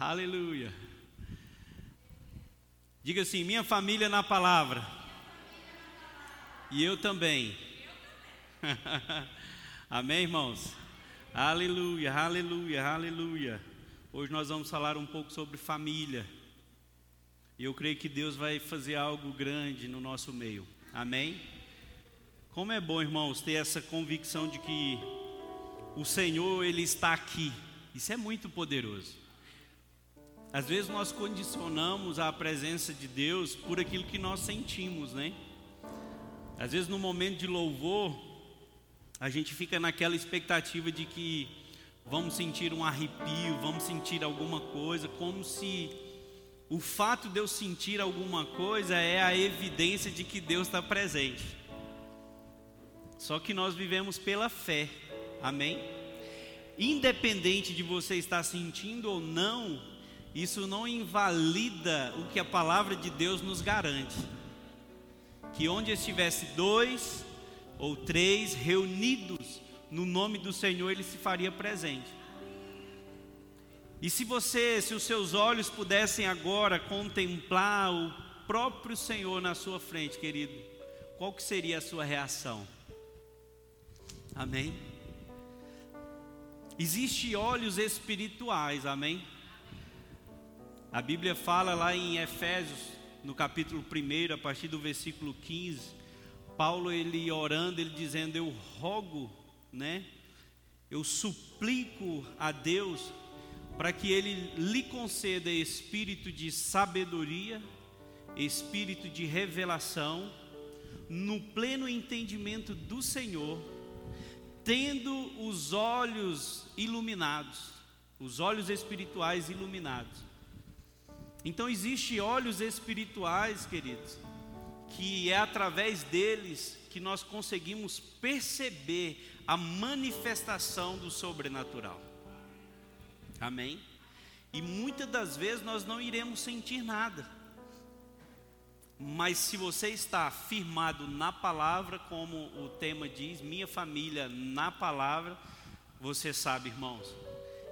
Aleluia. Diga assim: minha família na palavra. E eu também. Amém, irmãos? Aleluia, aleluia, aleluia. Hoje nós vamos falar um pouco sobre família. E eu creio que Deus vai fazer algo grande no nosso meio. Amém? Como é bom, irmãos, ter essa convicção de que o Senhor, Ele está aqui. Isso é muito poderoso. Às vezes nós condicionamos a presença de Deus por aquilo que nós sentimos, né? Às vezes no momento de louvor, a gente fica naquela expectativa de que vamos sentir um arrepio, vamos sentir alguma coisa, como se o fato de eu sentir alguma coisa é a evidência de que Deus está presente. Só que nós vivemos pela fé, amém? Independente de você estar sentindo ou não, isso não invalida o que a palavra de Deus nos garante. Que onde estivesse dois ou três reunidos no nome do Senhor, Ele se faria presente. E se você, se os seus olhos pudessem agora contemplar o próprio Senhor na sua frente, querido, qual que seria a sua reação? Amém? Existem olhos espirituais, amém? A Bíblia fala lá em Efésios, no capítulo 1, a partir do versículo 15, Paulo ele orando, ele dizendo: "Eu rogo, né? Eu suplico a Deus para que Ele lhe conceda espírito de sabedoria, espírito de revelação, no pleno entendimento do Senhor, tendo os olhos iluminados, os olhos espirituais iluminados. Então existe olhos espirituais, queridos, que é através deles que nós conseguimos perceber a manifestação do sobrenatural. Amém? E muitas das vezes nós não iremos sentir nada. Mas se você está firmado na palavra, como o tema diz, minha família na palavra, você sabe, irmãos,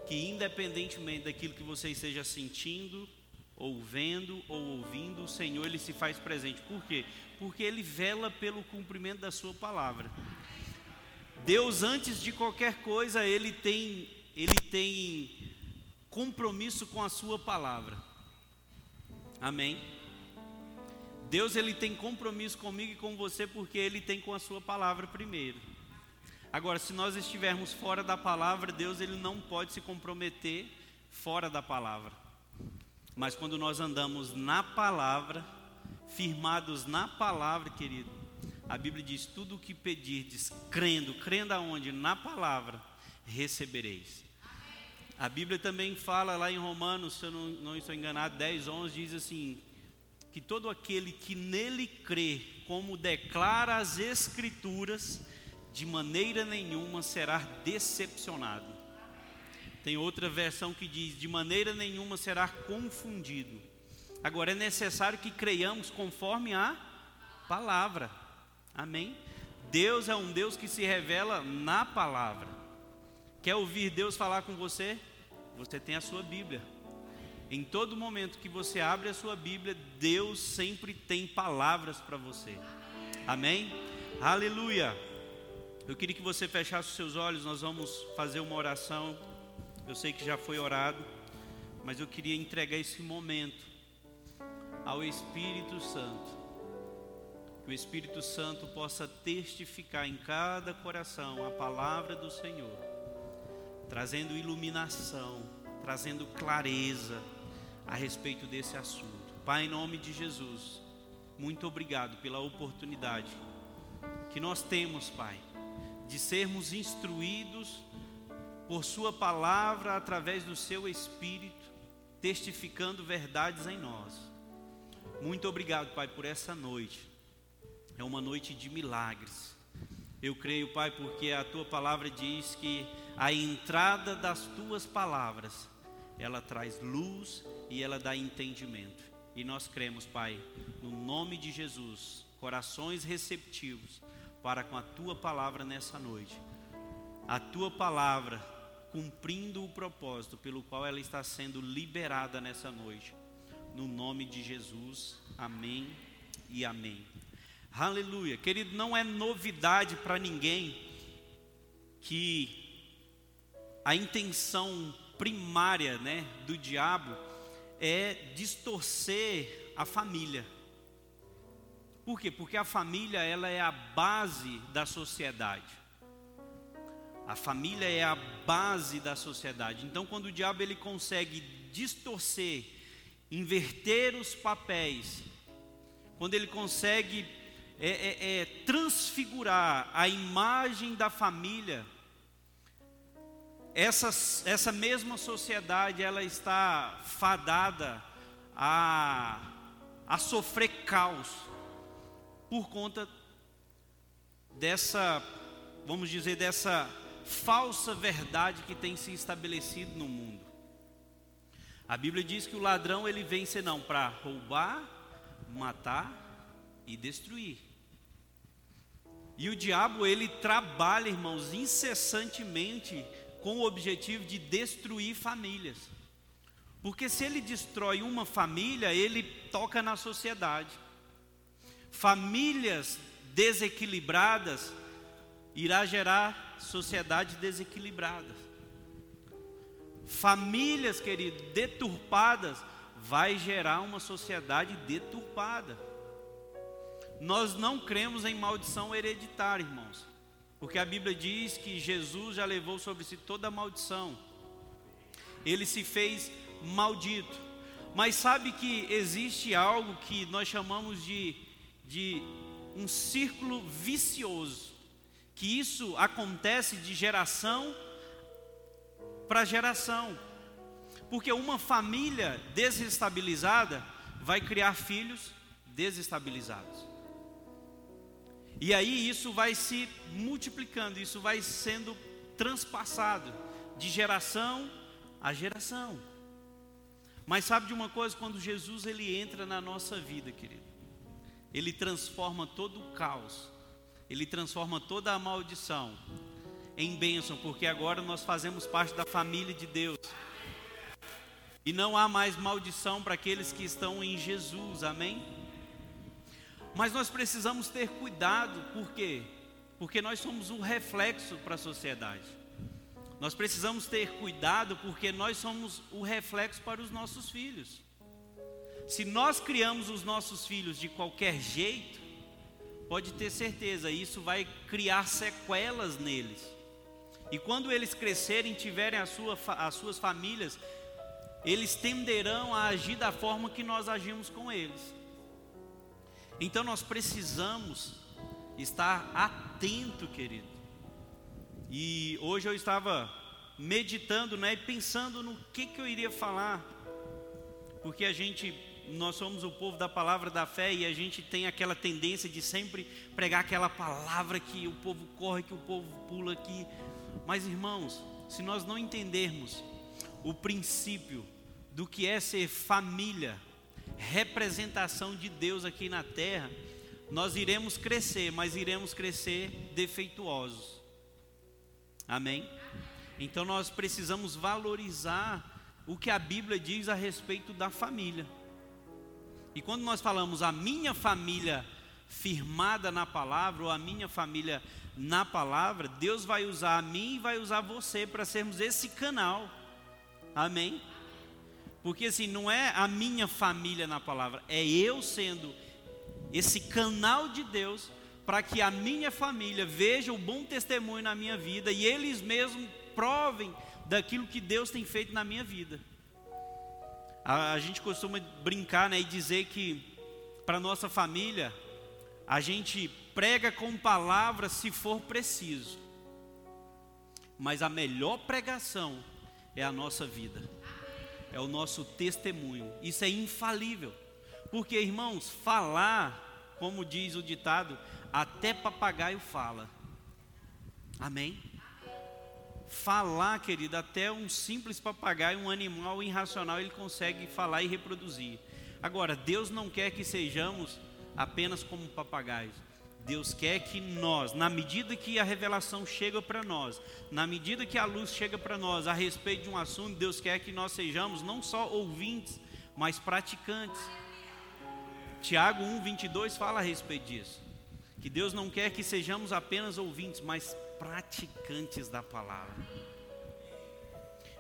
que independentemente daquilo que você esteja sentindo, ou vendo, ou ouvindo, o Senhor ele se faz presente. Por quê? Porque ele vela pelo cumprimento da sua palavra. Deus antes de qualquer coisa, ele tem ele tem compromisso com a sua palavra. Amém. Deus ele tem compromisso comigo e com você porque ele tem com a sua palavra primeiro. Agora, se nós estivermos fora da palavra, Deus ele não pode se comprometer fora da palavra. Mas quando nós andamos na palavra, firmados na palavra, querido, a Bíblia diz: tudo o que pedirdes, crendo, crendo aonde? Na palavra, recebereis. A Bíblia também fala lá em Romanos, se eu não, não estou enganado, 10, 11, diz assim: que todo aquele que nele crê, como declara as Escrituras, de maneira nenhuma será decepcionado. Tem outra versão que diz: de maneira nenhuma será confundido. Agora é necessário que creiamos conforme a palavra. Amém? Deus é um Deus que se revela na palavra. Quer ouvir Deus falar com você? Você tem a sua Bíblia. Em todo momento que você abre a sua Bíblia, Deus sempre tem palavras para você. Amém? Aleluia. Eu queria que você fechasse os seus olhos, nós vamos fazer uma oração. Eu sei que já foi orado, mas eu queria entregar esse momento ao Espírito Santo. Que o Espírito Santo possa testificar em cada coração a palavra do Senhor trazendo iluminação, trazendo clareza a respeito desse assunto. Pai, em nome de Jesus, muito obrigado pela oportunidade que nós temos, Pai, de sermos instruídos por Sua palavra através do Seu Espírito, testificando verdades em nós. Muito obrigado, Pai, por essa noite. É uma noite de milagres. Eu creio, Pai, porque a tua palavra diz que a entrada das tuas palavras, ela traz luz e ela dá entendimento. E nós cremos, Pai, no nome de Jesus, corações receptivos para com a tua palavra nessa noite. A tua palavra cumprindo o propósito pelo qual ela está sendo liberada nessa noite. No nome de Jesus, amém e amém. Aleluia. Querido, não é novidade para ninguém que a intenção primária né, do diabo é distorcer a família. Por quê? Porque a família ela é a base da sociedade. A família é a base da sociedade. Então, quando o diabo ele consegue distorcer, inverter os papéis, quando ele consegue é, é, é, transfigurar a imagem da família, essa, essa mesma sociedade ela está fadada a, a sofrer caos por conta dessa, vamos dizer, dessa falsa verdade que tem se estabelecido no mundo. A Bíblia diz que o ladrão ele vem senão para roubar, matar e destruir. E o diabo ele trabalha, irmãos, incessantemente com o objetivo de destruir famílias. Porque se ele destrói uma família, ele toca na sociedade. Famílias desequilibradas irá gerar sociedades desequilibradas. Famílias, querido, deturpadas vai gerar uma sociedade deturpada. Nós não cremos em maldição hereditária, irmãos. Porque a Bíblia diz que Jesus já levou sobre si toda a maldição. Ele se fez maldito. Mas sabe que existe algo que nós chamamos de, de um círculo vicioso. Que isso acontece de geração para geração. Porque uma família desestabilizada vai criar filhos desestabilizados. E aí isso vai se multiplicando, isso vai sendo transpassado de geração a geração. Mas sabe de uma coisa, quando Jesus ele entra na nossa vida, querido, ele transforma todo o caos, ele transforma toda a maldição em bênção, porque agora nós fazemos parte da família de Deus. E não há mais maldição para aqueles que estão em Jesus, amém? Mas nós precisamos ter cuidado, por quê? Porque nós somos um reflexo para a sociedade. Nós precisamos ter cuidado porque nós somos o reflexo para os nossos filhos. Se nós criamos os nossos filhos de qualquer jeito, pode ter certeza, isso vai criar sequelas neles. E quando eles crescerem, tiverem a sua, as suas famílias, eles tenderão a agir da forma que nós agimos com eles. Então nós precisamos estar atento, querido. E hoje eu estava meditando, né, e pensando no que que eu iria falar. Porque a gente nós somos o povo da palavra da fé e a gente tem aquela tendência de sempre pregar aquela palavra que o povo corre, que o povo pula aqui. Mas irmãos, se nós não entendermos o princípio do que é ser família, representação de Deus aqui na terra, nós iremos crescer, mas iremos crescer defeituosos. Amém? Então nós precisamos valorizar o que a Bíblia diz a respeito da família. E quando nós falamos a minha família firmada na palavra, ou a minha família na palavra, Deus vai usar a mim e vai usar você para sermos esse canal. Amém? Porque assim, não é a minha família na palavra, é eu sendo esse canal de Deus para que a minha família veja o bom testemunho na minha vida e eles mesmos provem daquilo que Deus tem feito na minha vida. A, a gente costuma brincar né, e dizer que para nossa família a gente prega com palavras se for preciso, mas a melhor pregação é a nossa vida é o nosso testemunho. Isso é infalível. Porque, irmãos, falar, como diz o ditado, até papagaio fala. Amém? Falar, querido, até um simples papagaio, um animal irracional, ele consegue falar e reproduzir. Agora, Deus não quer que sejamos apenas como papagaios. Deus quer que nós, na medida que a revelação chega para nós, na medida que a luz chega para nós a respeito de um assunto, Deus quer que nós sejamos não só ouvintes, mas praticantes. Tiago 1, 22 fala a respeito disso. Que Deus não quer que sejamos apenas ouvintes, mas praticantes da palavra.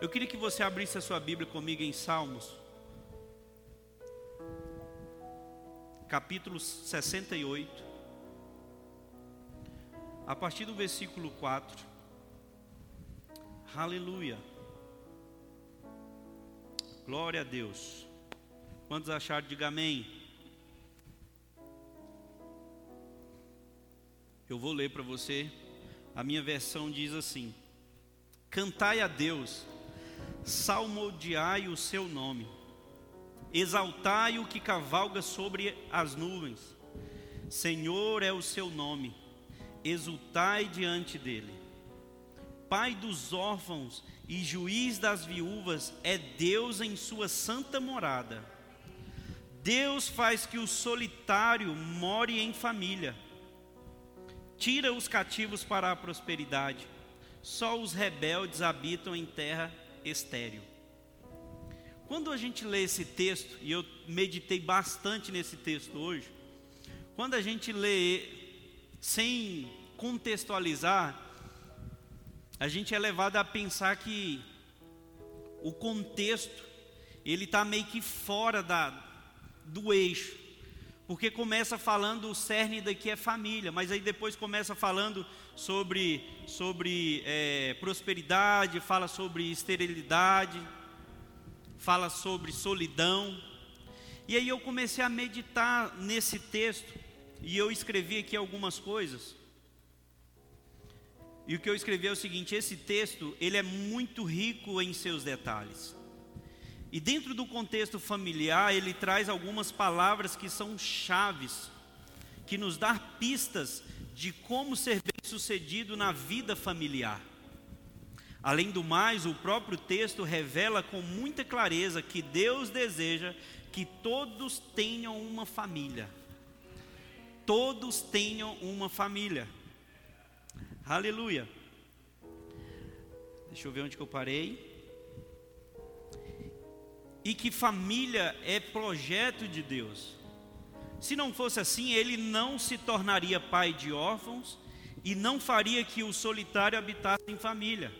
Eu queria que você abrisse a sua Bíblia comigo em Salmos, capítulo 68 a partir do versículo 4. Aleluia. Glória a Deus. Quantos acharam? Diga amém. Eu vou ler para você. A minha versão diz assim: Cantai a Deus, salmodiai o seu nome, exaltai o que cavalga sobre as nuvens. Senhor é o seu nome exultai diante dele. Pai dos órfãos e juiz das viúvas é Deus em sua santa morada. Deus faz que o solitário more em família. Tira os cativos para a prosperidade. Só os rebeldes habitam em terra estéril. Quando a gente lê esse texto, e eu meditei bastante nesse texto hoje, quando a gente lê sem contextualizar, a gente é levado a pensar que o contexto ele está meio que fora da, do eixo, porque começa falando o cerne daqui é família, mas aí depois começa falando sobre, sobre é, prosperidade, fala sobre esterilidade, fala sobre solidão. E aí eu comecei a meditar nesse texto e eu escrevi aqui algumas coisas. E o que eu escrevi é o seguinte: esse texto ele é muito rico em seus detalhes. E dentro do contexto familiar, ele traz algumas palavras que são chaves, que nos dá pistas de como ser bem-sucedido na vida familiar. Além do mais, o próprio texto revela com muita clareza que Deus deseja que todos tenham uma família. Todos tenham uma família. Aleluia. Deixa eu ver onde que eu parei. E que família é projeto de Deus. Se não fosse assim, ele não se tornaria pai de órfãos e não faria que o solitário habitasse em família.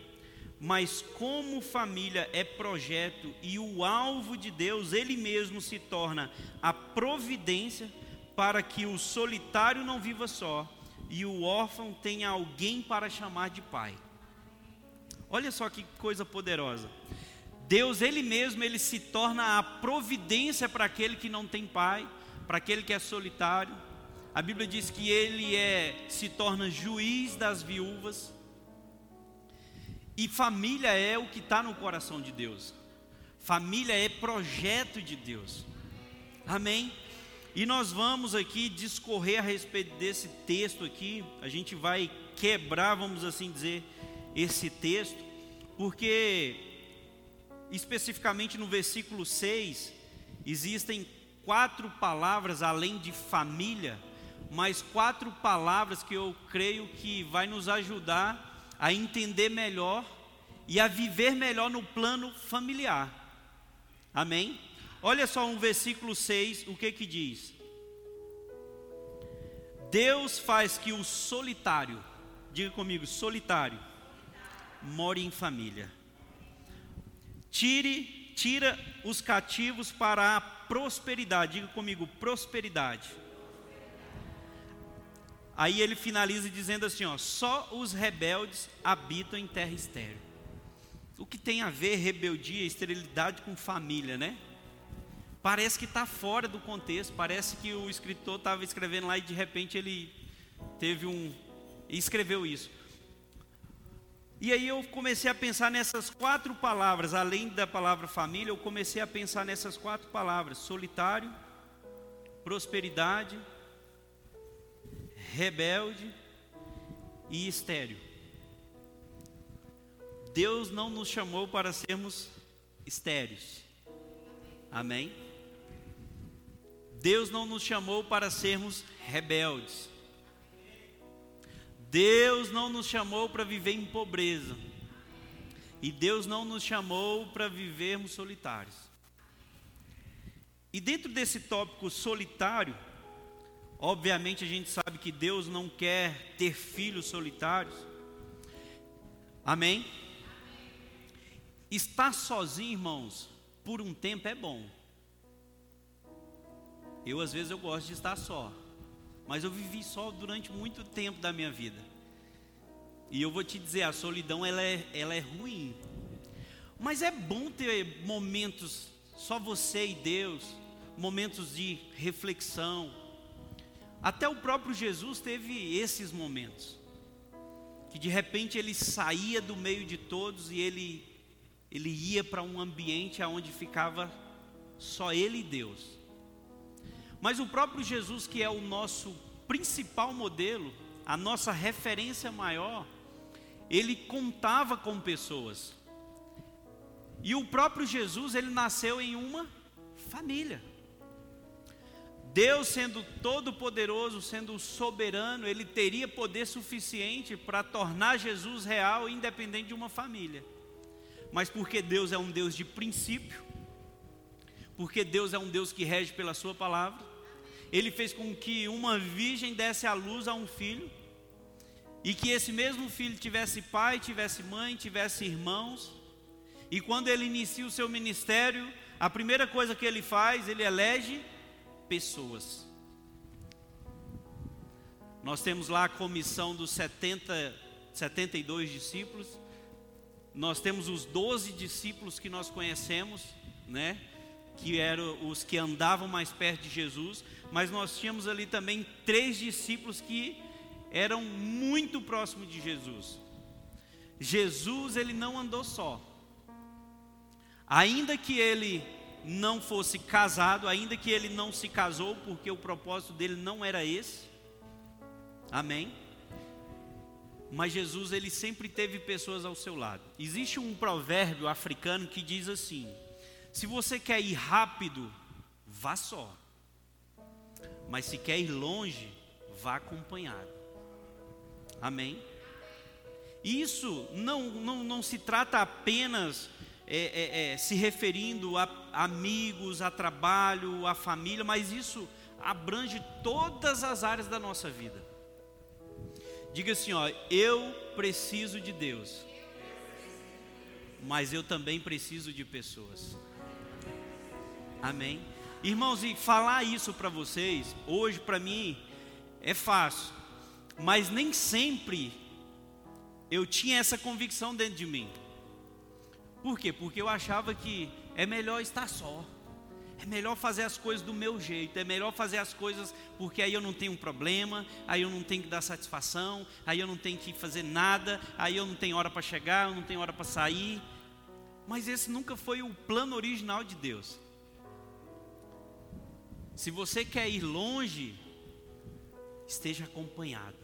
Mas como família é projeto e o alvo de Deus, ele mesmo se torna a providência para que o solitário não viva só, e o órfão tenha alguém para chamar de pai. Olha só que coisa poderosa. Deus ele mesmo ele se torna a providência para aquele que não tem pai, para aquele que é solitário. A Bíblia diz que ele é se torna juiz das viúvas. E família é o que está no coração de Deus. Família é projeto de Deus. Amém. E nós vamos aqui discorrer a respeito desse texto aqui. A gente vai quebrar, vamos assim dizer, esse texto, porque especificamente no versículo 6 existem quatro palavras além de família, mas quatro palavras que eu creio que vai nos ajudar a entender melhor e a viver melhor no plano familiar. Amém? Olha só um versículo 6, o que que diz? Deus faz que o solitário, diga comigo, solitário, more em família. Tire, tira os cativos para a prosperidade. Diga comigo, prosperidade. Aí ele finaliza dizendo assim, ó, só os rebeldes habitam em terra estéril. O que tem a ver rebeldia, esterilidade com família, né? Parece que está fora do contexto, parece que o escritor estava escrevendo lá e de repente ele teve um. escreveu isso. E aí eu comecei a pensar nessas quatro palavras, além da palavra família, eu comecei a pensar nessas quatro palavras: solitário, prosperidade, rebelde e estéreo. Deus não nos chamou para sermos estéreos. Amém? Deus não nos chamou para sermos rebeldes. Deus não nos chamou para viver em pobreza. E Deus não nos chamou para vivermos solitários. E dentro desse tópico solitário, obviamente a gente sabe que Deus não quer ter filhos solitários. Amém? Estar sozinho, irmãos, por um tempo é bom. Eu às vezes eu gosto de estar só, mas eu vivi só durante muito tempo da minha vida. E eu vou te dizer, a solidão ela é, ela é ruim. Mas é bom ter momentos só você e Deus, momentos de reflexão. Até o próprio Jesus teve esses momentos. Que de repente ele saía do meio de todos e ele ele ia para um ambiente onde ficava só ele e Deus. Mas o próprio Jesus, que é o nosso principal modelo, a nossa referência maior, ele contava com pessoas. E o próprio Jesus, ele nasceu em uma família. Deus, sendo todo-poderoso, sendo soberano, ele teria poder suficiente para tornar Jesus real, independente de uma família. Mas porque Deus é um Deus de princípio, porque Deus é um Deus que rege pela Sua palavra, Ele fez com que uma virgem desse à luz a um filho, e que esse mesmo filho tivesse pai, tivesse mãe, tivesse irmãos, e quando ele inicia o seu ministério, a primeira coisa que ele faz, ele elege pessoas. Nós temos lá a comissão dos 70, 72 discípulos, nós temos os doze discípulos que nós conhecemos, né? Que eram os que andavam mais perto de Jesus, mas nós tínhamos ali também três discípulos que eram muito próximos de Jesus. Jesus, ele não andou só. Ainda que ele não fosse casado, ainda que ele não se casou, porque o propósito dele não era esse. Amém? mas Jesus ele sempre teve pessoas ao seu lado. Existe um provérbio africano que diz assim: se você quer ir rápido, vá só. Mas se quer ir longe, vá acompanhado. Amém? Isso não, não, não se trata apenas é, é, é, se referindo a amigos, a trabalho, a família, mas isso abrange todas as áreas da nossa vida. Diga assim, ó, eu preciso de Deus. Mas eu também preciso de pessoas. Amém. Irmãos, e falar isso para vocês, hoje para mim é fácil, mas nem sempre eu tinha essa convicção dentro de mim. Por quê? Porque eu achava que é melhor estar só. É melhor fazer as coisas do meu jeito, é melhor fazer as coisas porque aí eu não tenho um problema, aí eu não tenho que dar satisfação, aí eu não tenho que fazer nada, aí eu não tenho hora para chegar, eu não tenho hora para sair. Mas esse nunca foi o plano original de Deus. Se você quer ir longe, esteja acompanhado.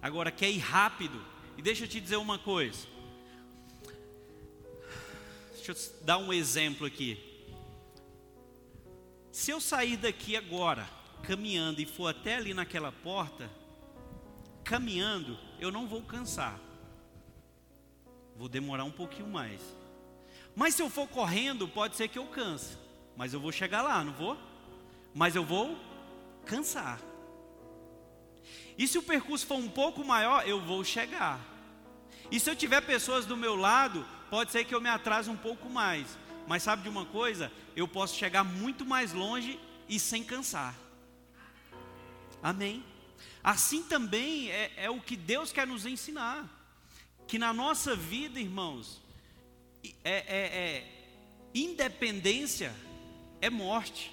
Agora, quer ir rápido, e deixa eu te dizer uma coisa. Deixa eu dar um exemplo aqui. Se eu sair daqui agora, caminhando e for até ali naquela porta, caminhando, eu não vou cansar. Vou demorar um pouquinho mais. Mas se eu for correndo, pode ser que eu canse. Mas eu vou chegar lá, não vou? Mas eu vou cansar. E se o percurso for um pouco maior, eu vou chegar. E se eu tiver pessoas do meu lado, pode ser que eu me atrase um pouco mais. Mas sabe de uma coisa? Eu posso chegar muito mais longe e sem cansar. Amém? Assim também é, é o que Deus quer nos ensinar. Que na nossa vida, irmãos, é, é, é independência é morte.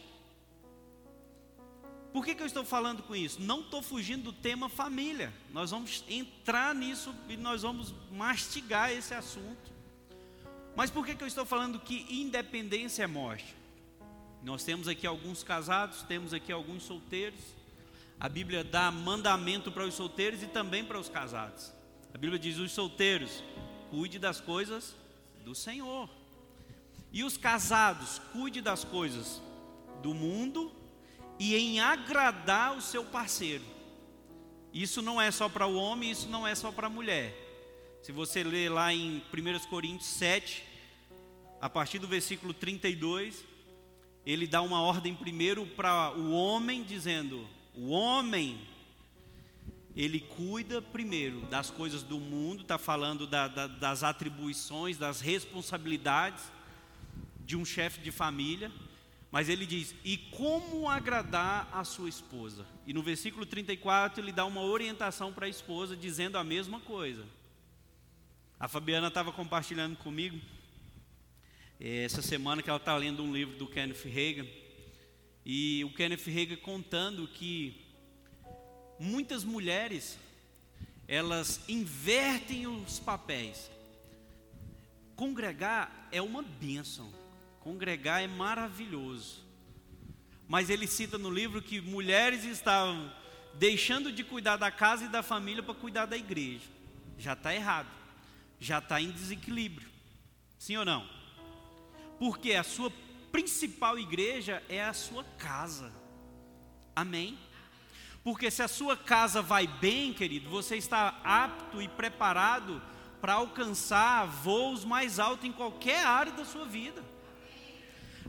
Por que, que eu estou falando com isso? Não estou fugindo do tema família. Nós vamos entrar nisso e nós vamos mastigar esse assunto. Mas por que, que eu estou falando que independência é morte? Nós temos aqui alguns casados, temos aqui alguns solteiros. A Bíblia dá mandamento para os solteiros e também para os casados. A Bíblia diz: os solteiros, cuide das coisas do Senhor. E os casados, cuide das coisas do mundo e em agradar o seu parceiro. Isso não é só para o homem, isso não é só para a mulher. Se você ler lá em 1 Coríntios 7, a partir do versículo 32, ele dá uma ordem primeiro para o homem, dizendo: o homem, ele cuida primeiro das coisas do mundo, está falando da, da, das atribuições, das responsabilidades de um chefe de família, mas ele diz: e como agradar a sua esposa? E no versículo 34 ele dá uma orientação para a esposa, dizendo a mesma coisa. A Fabiana estava compartilhando comigo eh, essa semana que ela está lendo um livro do Kenneth Reagan, e o Kenneth Reagan contando que muitas mulheres elas invertem os papéis. Congregar é uma bênção. Congregar é maravilhoso. Mas ele cita no livro que mulheres estavam deixando de cuidar da casa e da família para cuidar da igreja. Já está errado. Já está em desequilíbrio. Sim ou não? Porque a sua principal igreja é a sua casa. Amém? Porque se a sua casa vai bem, querido, você está apto e preparado para alcançar voos mais altos em qualquer área da sua vida.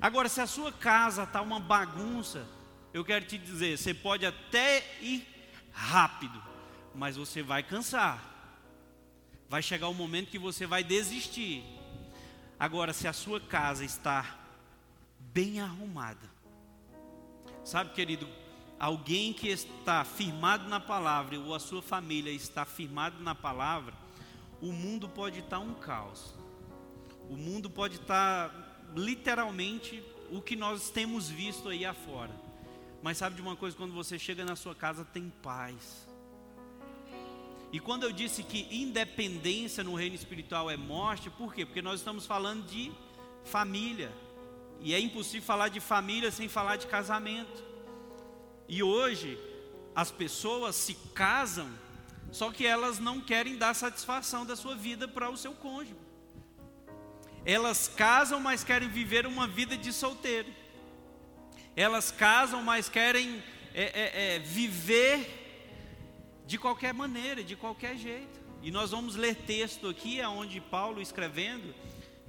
Agora, se a sua casa está uma bagunça, eu quero te dizer, você pode até ir rápido, mas você vai cansar. Vai chegar um momento que você vai desistir. Agora, se a sua casa está bem arrumada, sabe, querido, alguém que está firmado na palavra, ou a sua família está firmado na palavra, o mundo pode estar um caos. O mundo pode estar literalmente o que nós temos visto aí afora. Mas sabe de uma coisa, quando você chega na sua casa tem paz. E quando eu disse que independência no reino espiritual é morte, por quê? Porque nós estamos falando de família. E é impossível falar de família sem falar de casamento. E hoje as pessoas se casam, só que elas não querem dar satisfação da sua vida para o seu cônjuge. Elas casam, mas querem viver uma vida de solteiro. Elas casam, mas querem é, é, é, viver de qualquer maneira, de qualquer jeito. E nós vamos ler texto aqui, onde Paulo escrevendo,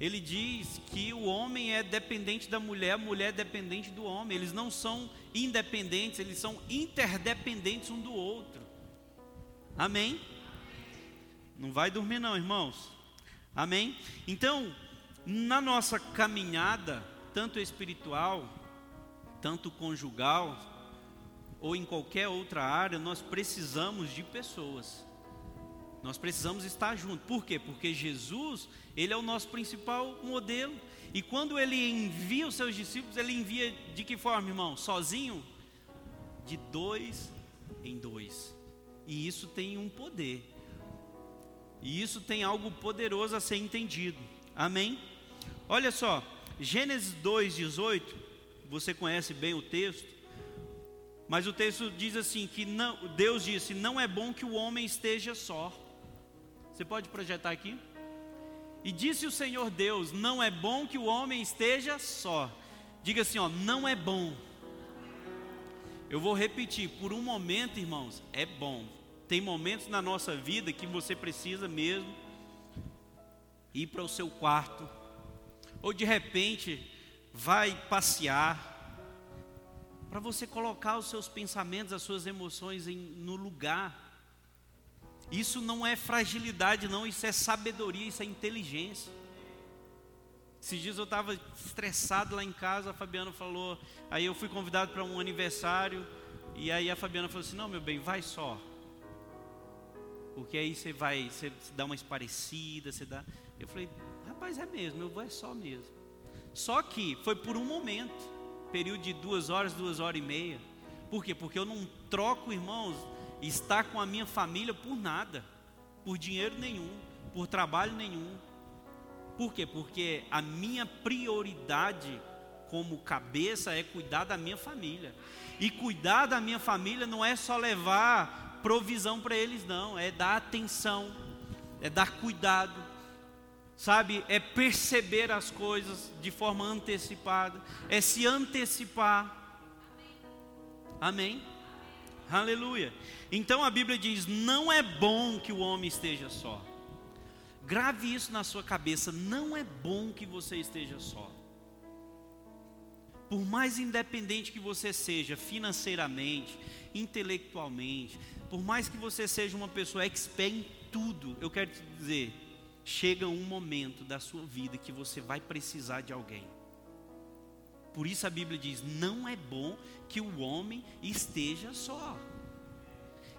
ele diz que o homem é dependente da mulher, a mulher é dependente do homem. Eles não são independentes, eles são interdependentes um do outro. Amém? Não vai dormir não, irmãos. Amém? Então, na nossa caminhada, tanto espiritual, tanto conjugal, ou em qualquer outra área, nós precisamos de pessoas. Nós precisamos estar juntos. Por quê? Porque Jesus, ele é o nosso principal modelo. E quando ele envia os seus discípulos, ele envia de que forma, irmão? Sozinho? De dois em dois. E isso tem um poder. E isso tem algo poderoso a ser entendido. Amém? Olha só, Gênesis 2,18, você conhece bem o texto, mas o texto diz assim: que não, Deus disse: Não é bom que o homem esteja só. Você pode projetar aqui? E disse o Senhor Deus: Não é bom que o homem esteja só. Diga assim, ó, não é bom. Eu vou repetir, por um momento, irmãos, é bom. Tem momentos na nossa vida que você precisa mesmo ir para o seu quarto, ou de repente vai passear, para você colocar os seus pensamentos, as suas emoções em, no lugar. Isso não é fragilidade, não, isso é sabedoria, isso é inteligência. Esses dias eu estava estressado lá em casa, a Fabiana falou, aí eu fui convidado para um aniversário, e aí a Fabiana falou assim: Não, meu bem, vai só. Porque aí você vai, você dá uma esparecida, você dá. Eu falei, Rapaz, é mesmo, eu vou é só mesmo. Só que foi por um momento, período de duas horas, duas horas e meia. Por quê? Porque eu não troco, irmãos, estar com a minha família por nada, por dinheiro nenhum, por trabalho nenhum. Por quê? Porque a minha prioridade como cabeça é cuidar da minha família. E cuidar da minha família não é só levar provisão para eles, não, é dar atenção, é dar cuidado, sabe, é perceber as coisas de forma antecipada, é se antecipar. Amém? Aleluia. Então a Bíblia diz: não é bom que o homem esteja só. Grave isso na sua cabeça: não é bom que você esteja só. Por mais independente que você seja financeiramente, intelectualmente, por mais que você seja uma pessoa expert em tudo, eu quero te dizer, chega um momento da sua vida que você vai precisar de alguém. Por isso a Bíblia diz: não é bom que o homem esteja só.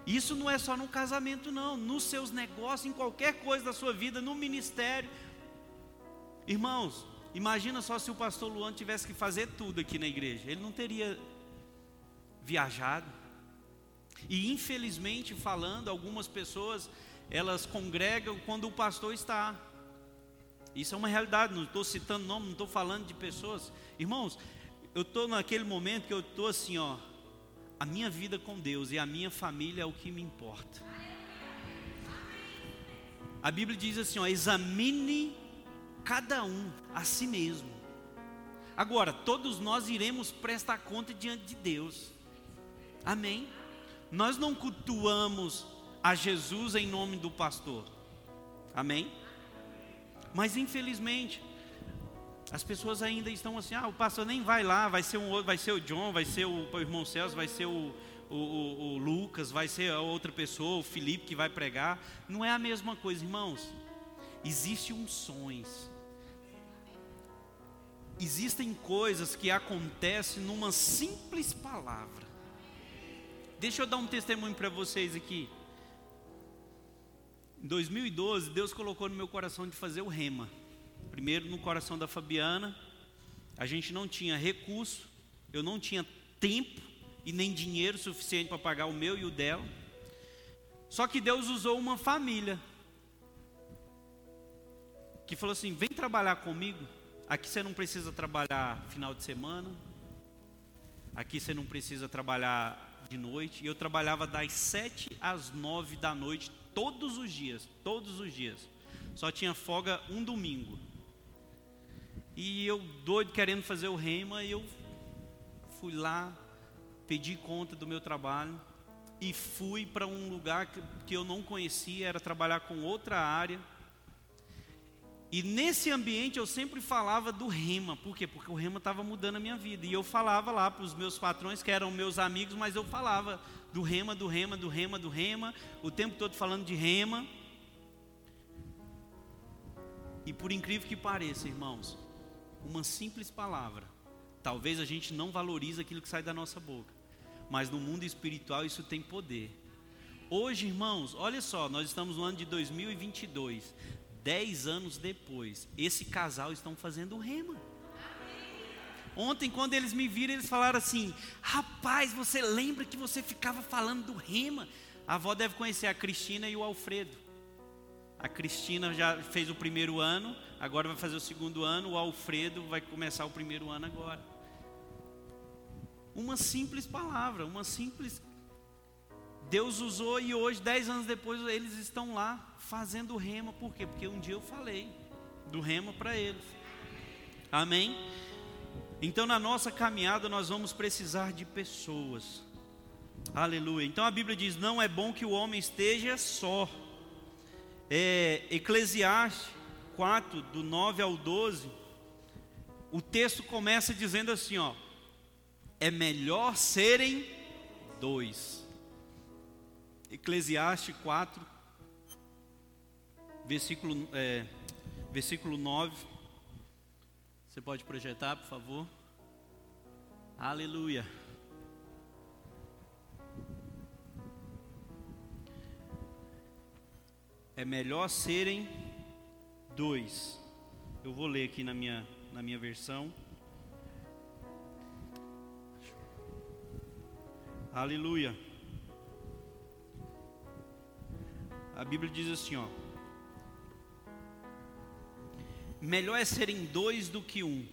Isso não é só no casamento, não, nos seus negócios, em qualquer coisa da sua vida, no ministério. Irmãos, imagina só se o pastor Luan tivesse que fazer tudo aqui na igreja, ele não teria viajado. E infelizmente falando, algumas pessoas elas congregam quando o pastor está. Isso é uma realidade, não estou citando nome, não estou falando de pessoas. Irmãos, eu estou naquele momento que eu estou assim, ó, a minha vida com Deus e a minha família é o que me importa. A Bíblia diz assim: ó, examine cada um a si mesmo. Agora, todos nós iremos prestar conta diante de Deus. Amém? Nós não cultuamos a Jesus em nome do pastor. Amém? Mas infelizmente, as pessoas ainda estão assim, ah, o pastor nem vai lá, vai ser um outro, vai ser o John, vai ser o, irmão Celso, vai ser o, o, o, o, Lucas, vai ser a outra pessoa, o Felipe que vai pregar. Não é a mesma coisa, irmãos. Existem unções. Existem coisas que acontecem numa simples palavra. Deixa eu dar um testemunho para vocês aqui. Em 2012, Deus colocou no meu coração de fazer o rema. Primeiro no coração da Fabiana, a gente não tinha recurso, eu não tinha tempo e nem dinheiro suficiente para pagar o meu e o dela. Só que Deus usou uma família que falou assim: vem trabalhar comigo. Aqui você não precisa trabalhar final de semana. Aqui você não precisa trabalhar de noite. E eu trabalhava das sete às nove da noite todos os dias, todos os dias. Só tinha folga um domingo. E eu doido querendo fazer o rema, eu fui lá, pedi conta do meu trabalho e fui para um lugar que, que eu não conhecia, era trabalhar com outra área. E nesse ambiente eu sempre falava do rema, por quê? Porque o rema estava mudando a minha vida. E eu falava lá para os meus patrões, que eram meus amigos, mas eu falava do rema, do rema, do rema, do rema, o tempo todo falando de rema. E por incrível que pareça, irmãos, uma simples palavra. Talvez a gente não valorize aquilo que sai da nossa boca, mas no mundo espiritual isso tem poder. Hoje, irmãos, olha só, nós estamos no ano de 2022. Dez anos depois, esse casal estão fazendo rema. Ontem, quando eles me viram, eles falaram assim: Rapaz, você lembra que você ficava falando do rema? A avó deve conhecer a Cristina e o Alfredo. A Cristina já fez o primeiro ano, agora vai fazer o segundo ano. O Alfredo vai começar o primeiro ano agora. Uma simples palavra, uma simples. Deus usou e hoje, dez anos depois, eles estão lá fazendo rema. Por quê? Porque um dia eu falei do rema para eles. Amém? Então, na nossa caminhada, nós vamos precisar de pessoas. Aleluia. Então a Bíblia diz: não é bom que o homem esteja só. É, Eclesiastes 4, do 9 ao 12, o texto começa dizendo assim: ó, é melhor serem dois. Eclesiastes 4, versículo, é, versículo 9. Você pode projetar, por favor? Aleluia. é melhor serem dois. Eu vou ler aqui na minha, na minha versão. Aleluia. A Bíblia diz assim, ó. Melhor é serem dois do que um,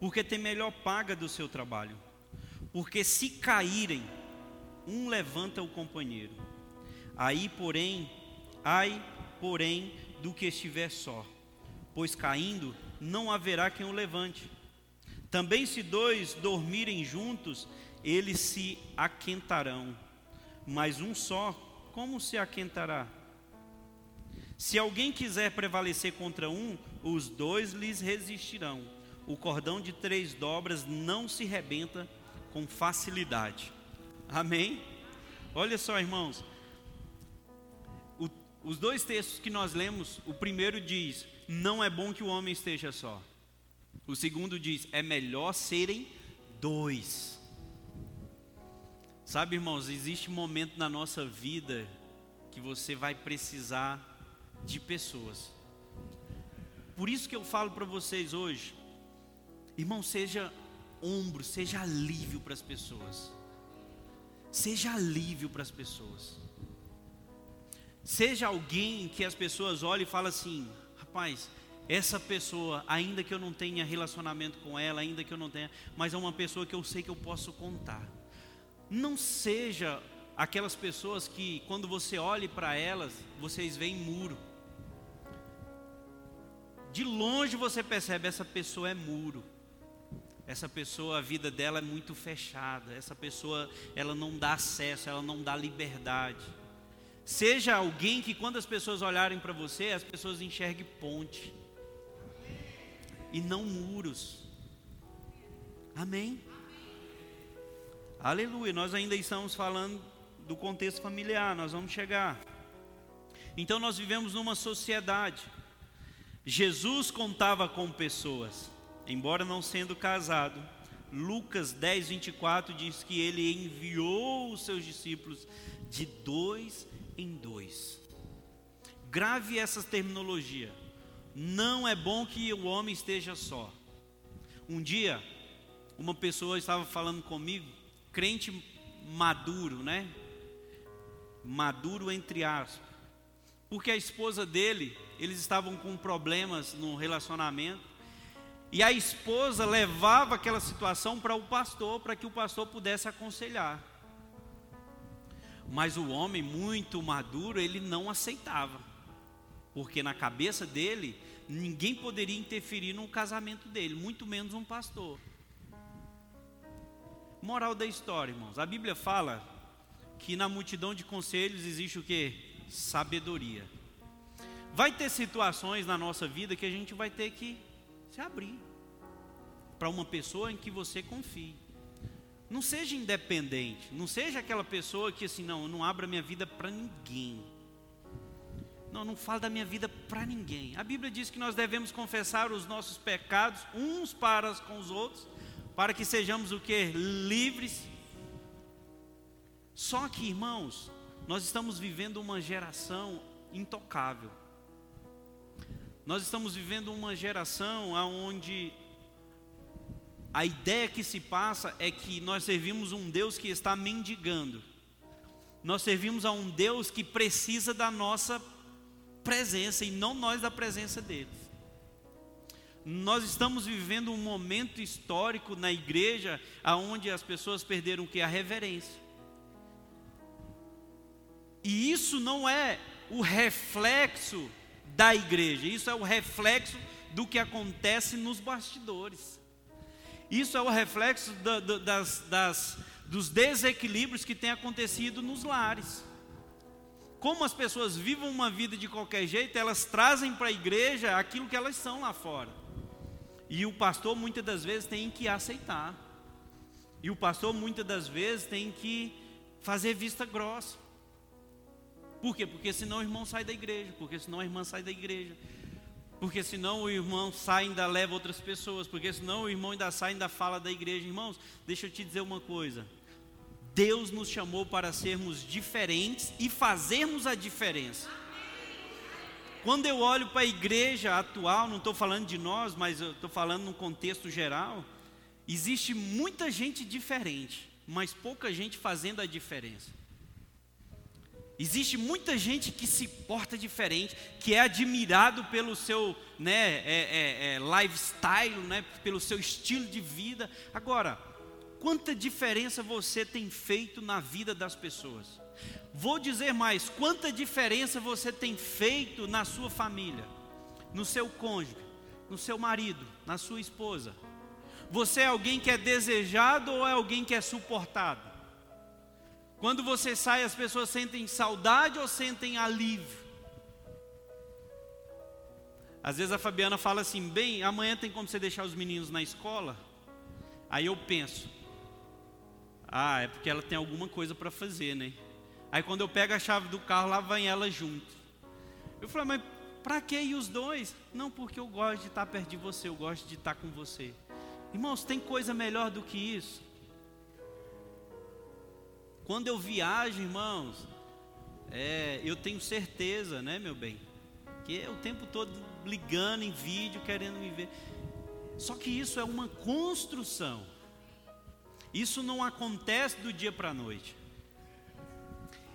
porque tem melhor paga do seu trabalho. Porque se caírem, um levanta o companheiro. Aí, porém, Ai, porém, do que estiver só, pois caindo não haverá quem o levante. Também se dois dormirem juntos, eles se aquentarão, mas um só, como se aquentará? Se alguém quiser prevalecer contra um, os dois lhes resistirão. O cordão de três dobras não se rebenta com facilidade. Amém? Olha só, irmãos. O, os dois textos que nós lemos, o primeiro diz: Não é bom que o homem esteja só. O segundo diz: É melhor serem dois. Sabe, irmãos, existe um momento na nossa vida que você vai precisar de pessoas. Por isso que eu falo para vocês hoje, irmão, seja ombro, seja alívio para as pessoas. Seja alívio para as pessoas. Seja alguém que as pessoas olhem e falem assim: rapaz, essa pessoa, ainda que eu não tenha relacionamento com ela, ainda que eu não tenha, mas é uma pessoa que eu sei que eu posso contar. Não seja aquelas pessoas que, quando você olhe para elas, vocês veem muro. De longe você percebe essa pessoa é muro. Essa pessoa, a vida dela é muito fechada. Essa pessoa, ela não dá acesso, ela não dá liberdade. Seja alguém que quando as pessoas olharem para você, as pessoas enxerguem ponte e não muros. Amém. Aleluia. Nós ainda estamos falando do contexto familiar, nós vamos chegar. Então nós vivemos numa sociedade. Jesus contava com pessoas embora não sendo casado, Lucas 10, 24 diz que ele enviou os seus discípulos de dois em dois. Grave essa terminologia. Não é bom que o homem esteja só. Um dia, uma pessoa estava falando comigo, crente maduro, né? Maduro entre aspas. Porque a esposa dele, eles estavam com problemas no relacionamento e a esposa levava aquela situação para o pastor, para que o pastor pudesse aconselhar. Mas o homem muito maduro, ele não aceitava. Porque na cabeça dele, ninguém poderia interferir no casamento dele, muito menos um pastor. Moral da história, irmãos. A Bíblia fala que na multidão de conselhos existe o que? Sabedoria. Vai ter situações na nossa vida que a gente vai ter que se abrir para uma pessoa em que você confie. Não seja independente, não seja aquela pessoa que assim, não, eu não abro a minha vida para ninguém. Não, não falo da minha vida para ninguém. A Bíblia diz que nós devemos confessar os nossos pecados uns para com os outros, para que sejamos o que? Livres. Só que, irmãos, nós estamos vivendo uma geração intocável. Nós estamos vivendo uma geração onde a ideia que se passa é que nós servimos um Deus que está mendigando. Nós servimos a um Deus que precisa da nossa presença e não nós da presença dele. Nós estamos vivendo um momento histórico na igreja aonde as pessoas perderam o que a reverência. E isso não é o reflexo da igreja. Isso é o reflexo do que acontece nos bastidores. Isso é o reflexo da, da, das, das, dos desequilíbrios que têm acontecido nos lares. Como as pessoas vivem uma vida de qualquer jeito, elas trazem para a igreja aquilo que elas são lá fora. E o pastor muitas das vezes tem que aceitar. E o pastor muitas das vezes tem que fazer vista grossa. Por quê? Porque senão o irmão sai da igreja, porque senão a irmã sai da igreja. Porque senão o irmão sai e ainda leva outras pessoas, porque senão o irmão ainda sai e ainda fala da igreja. Irmãos, deixa eu te dizer uma coisa. Deus nos chamou para sermos diferentes e fazermos a diferença. Quando eu olho para a igreja atual, não estou falando de nós, mas estou falando num contexto geral, existe muita gente diferente, mas pouca gente fazendo a diferença. Existe muita gente que se porta diferente, que é admirado pelo seu né, é, é, é, lifestyle, né, pelo seu estilo de vida. Agora, quanta diferença você tem feito na vida das pessoas? Vou dizer mais: quanta diferença você tem feito na sua família, no seu cônjuge, no seu marido, na sua esposa? Você é alguém que é desejado ou é alguém que é suportado? Quando você sai, as pessoas sentem saudade ou sentem alívio? Às vezes a Fabiana fala assim: bem, amanhã tem como você deixar os meninos na escola? Aí eu penso: ah, é porque ela tem alguma coisa para fazer, né? Aí quando eu pego a chave do carro, lá vem ela junto. Eu falo, mas para que ir os dois? Não, porque eu gosto de estar perto de você, eu gosto de estar com você. Irmãos, tem coisa melhor do que isso? Quando eu viajo, irmãos, é, eu tenho certeza, né, meu bem, que é o tempo todo ligando em vídeo, querendo me ver. Só que isso é uma construção. Isso não acontece do dia para a noite.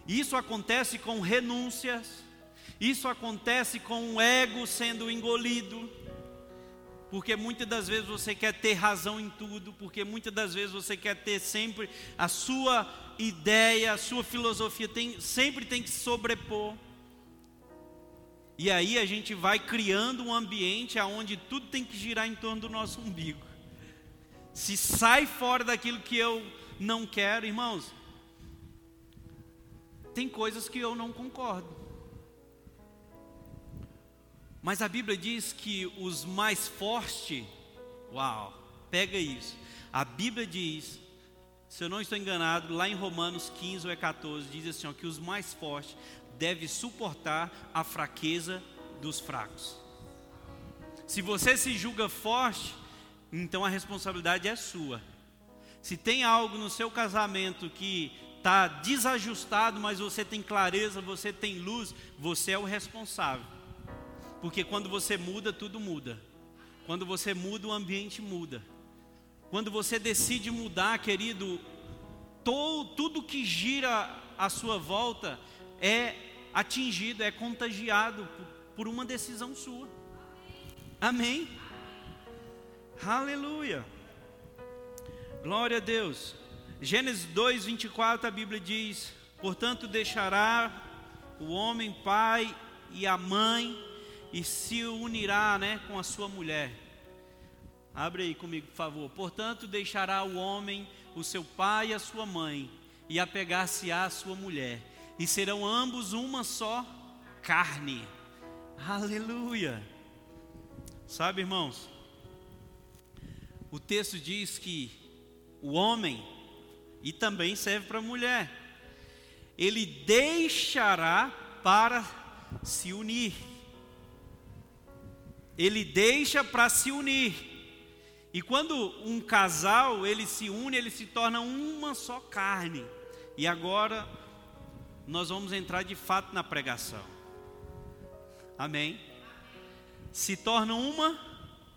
Isso acontece com renúncias. Isso acontece com o ego sendo engolido. Porque muitas das vezes você quer ter razão em tudo, porque muitas das vezes você quer ter sempre a sua ideia, a sua filosofia tem, sempre tem que sobrepor. E aí a gente vai criando um ambiente onde tudo tem que girar em torno do nosso umbigo. Se sai fora daquilo que eu não quero, irmãos, tem coisas que eu não concordo. Mas a Bíblia diz que os mais fortes, uau, pega isso. A Bíblia diz, se eu não estou enganado, lá em Romanos 15 ou 14, diz assim: ó, que os mais fortes devem suportar a fraqueza dos fracos. Se você se julga forte, então a responsabilidade é sua. Se tem algo no seu casamento que está desajustado, mas você tem clareza, você tem luz, você é o responsável. Porque quando você muda, tudo muda. Quando você muda, o ambiente muda. Quando você decide mudar, querido, todo, tudo que gira à sua volta é atingido, é contagiado por, por uma decisão sua. Amém? Aleluia. Glória a Deus. Gênesis 2, 24, a Bíblia diz: Portanto, deixará o homem pai e a mãe e se unirá né, com a sua mulher. Abre aí comigo, por favor. Portanto, deixará o homem o seu pai e a sua mãe, e apegar-se-á a sua mulher, e serão ambos uma só carne. Aleluia. Sabe, irmãos, o texto diz que o homem, e também serve para a mulher, ele deixará para se unir. Ele deixa para se unir. E quando um casal ele se une, ele se torna uma só carne. E agora nós vamos entrar de fato na pregação. Amém? Se torna uma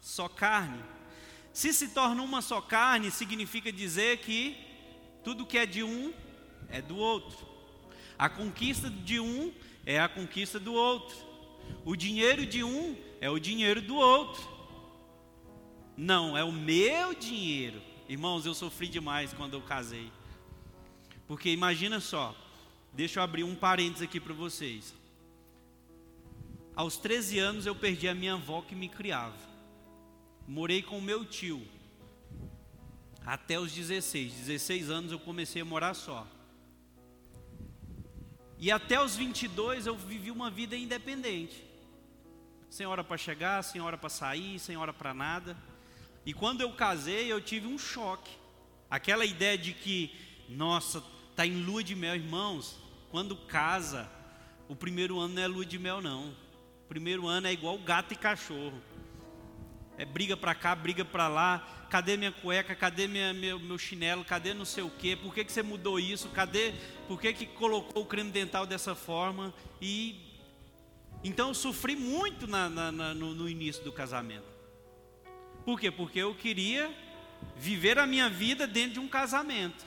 só carne. Se se torna uma só carne, significa dizer que tudo que é de um é do outro. A conquista de um é a conquista do outro. O dinheiro de um é o dinheiro do outro. Não, é o meu dinheiro. Irmãos, eu sofri demais quando eu casei. Porque imagina só, deixa eu abrir um parênteses aqui para vocês. Aos 13 anos eu perdi a minha avó que me criava. Morei com meu tio até os 16. 16 anos eu comecei a morar só. E até os 22 eu vivi uma vida independente. Sem hora para chegar, sem hora para sair, sem hora para nada. E quando eu casei, eu tive um choque. Aquela ideia de que, nossa, tá em lua de mel, irmãos. Quando casa, o primeiro ano não é lua de mel não. O primeiro ano é igual gato e cachorro é briga para cá, briga para lá. Cadê minha cueca? Cadê minha, meu, meu chinelo? Cadê não sei o quê? Por que, que você mudou isso? Cadê? Por que, que colocou o creme dental dessa forma? E então eu sofri muito na, na, na, no, no início do casamento. Por quê? Porque eu queria viver a minha vida dentro de um casamento,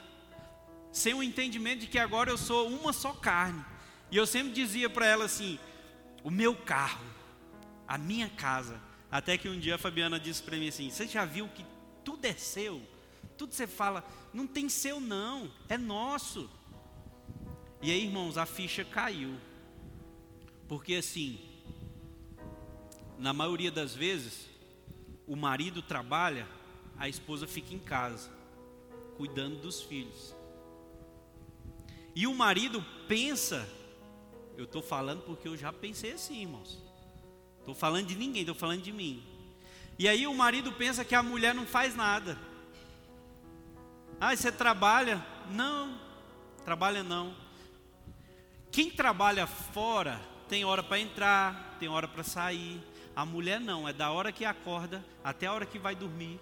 sem o entendimento de que agora eu sou uma só carne. E eu sempre dizia para ela assim: o meu carro, a minha casa, até que um dia a Fabiana disse para mim assim: Você já viu que tudo é seu? Tudo você fala, não tem seu, não, é nosso. E aí, irmãos, a ficha caiu. Porque assim, na maioria das vezes, o marido trabalha, a esposa fica em casa, cuidando dos filhos. E o marido pensa, eu estou falando porque eu já pensei assim, irmãos. Estou falando de ninguém, estou falando de mim. E aí o marido pensa que a mulher não faz nada. Ah, você trabalha? Não, trabalha não. Quem trabalha fora tem hora para entrar, tem hora para sair. A mulher não, é da hora que acorda até a hora que vai dormir.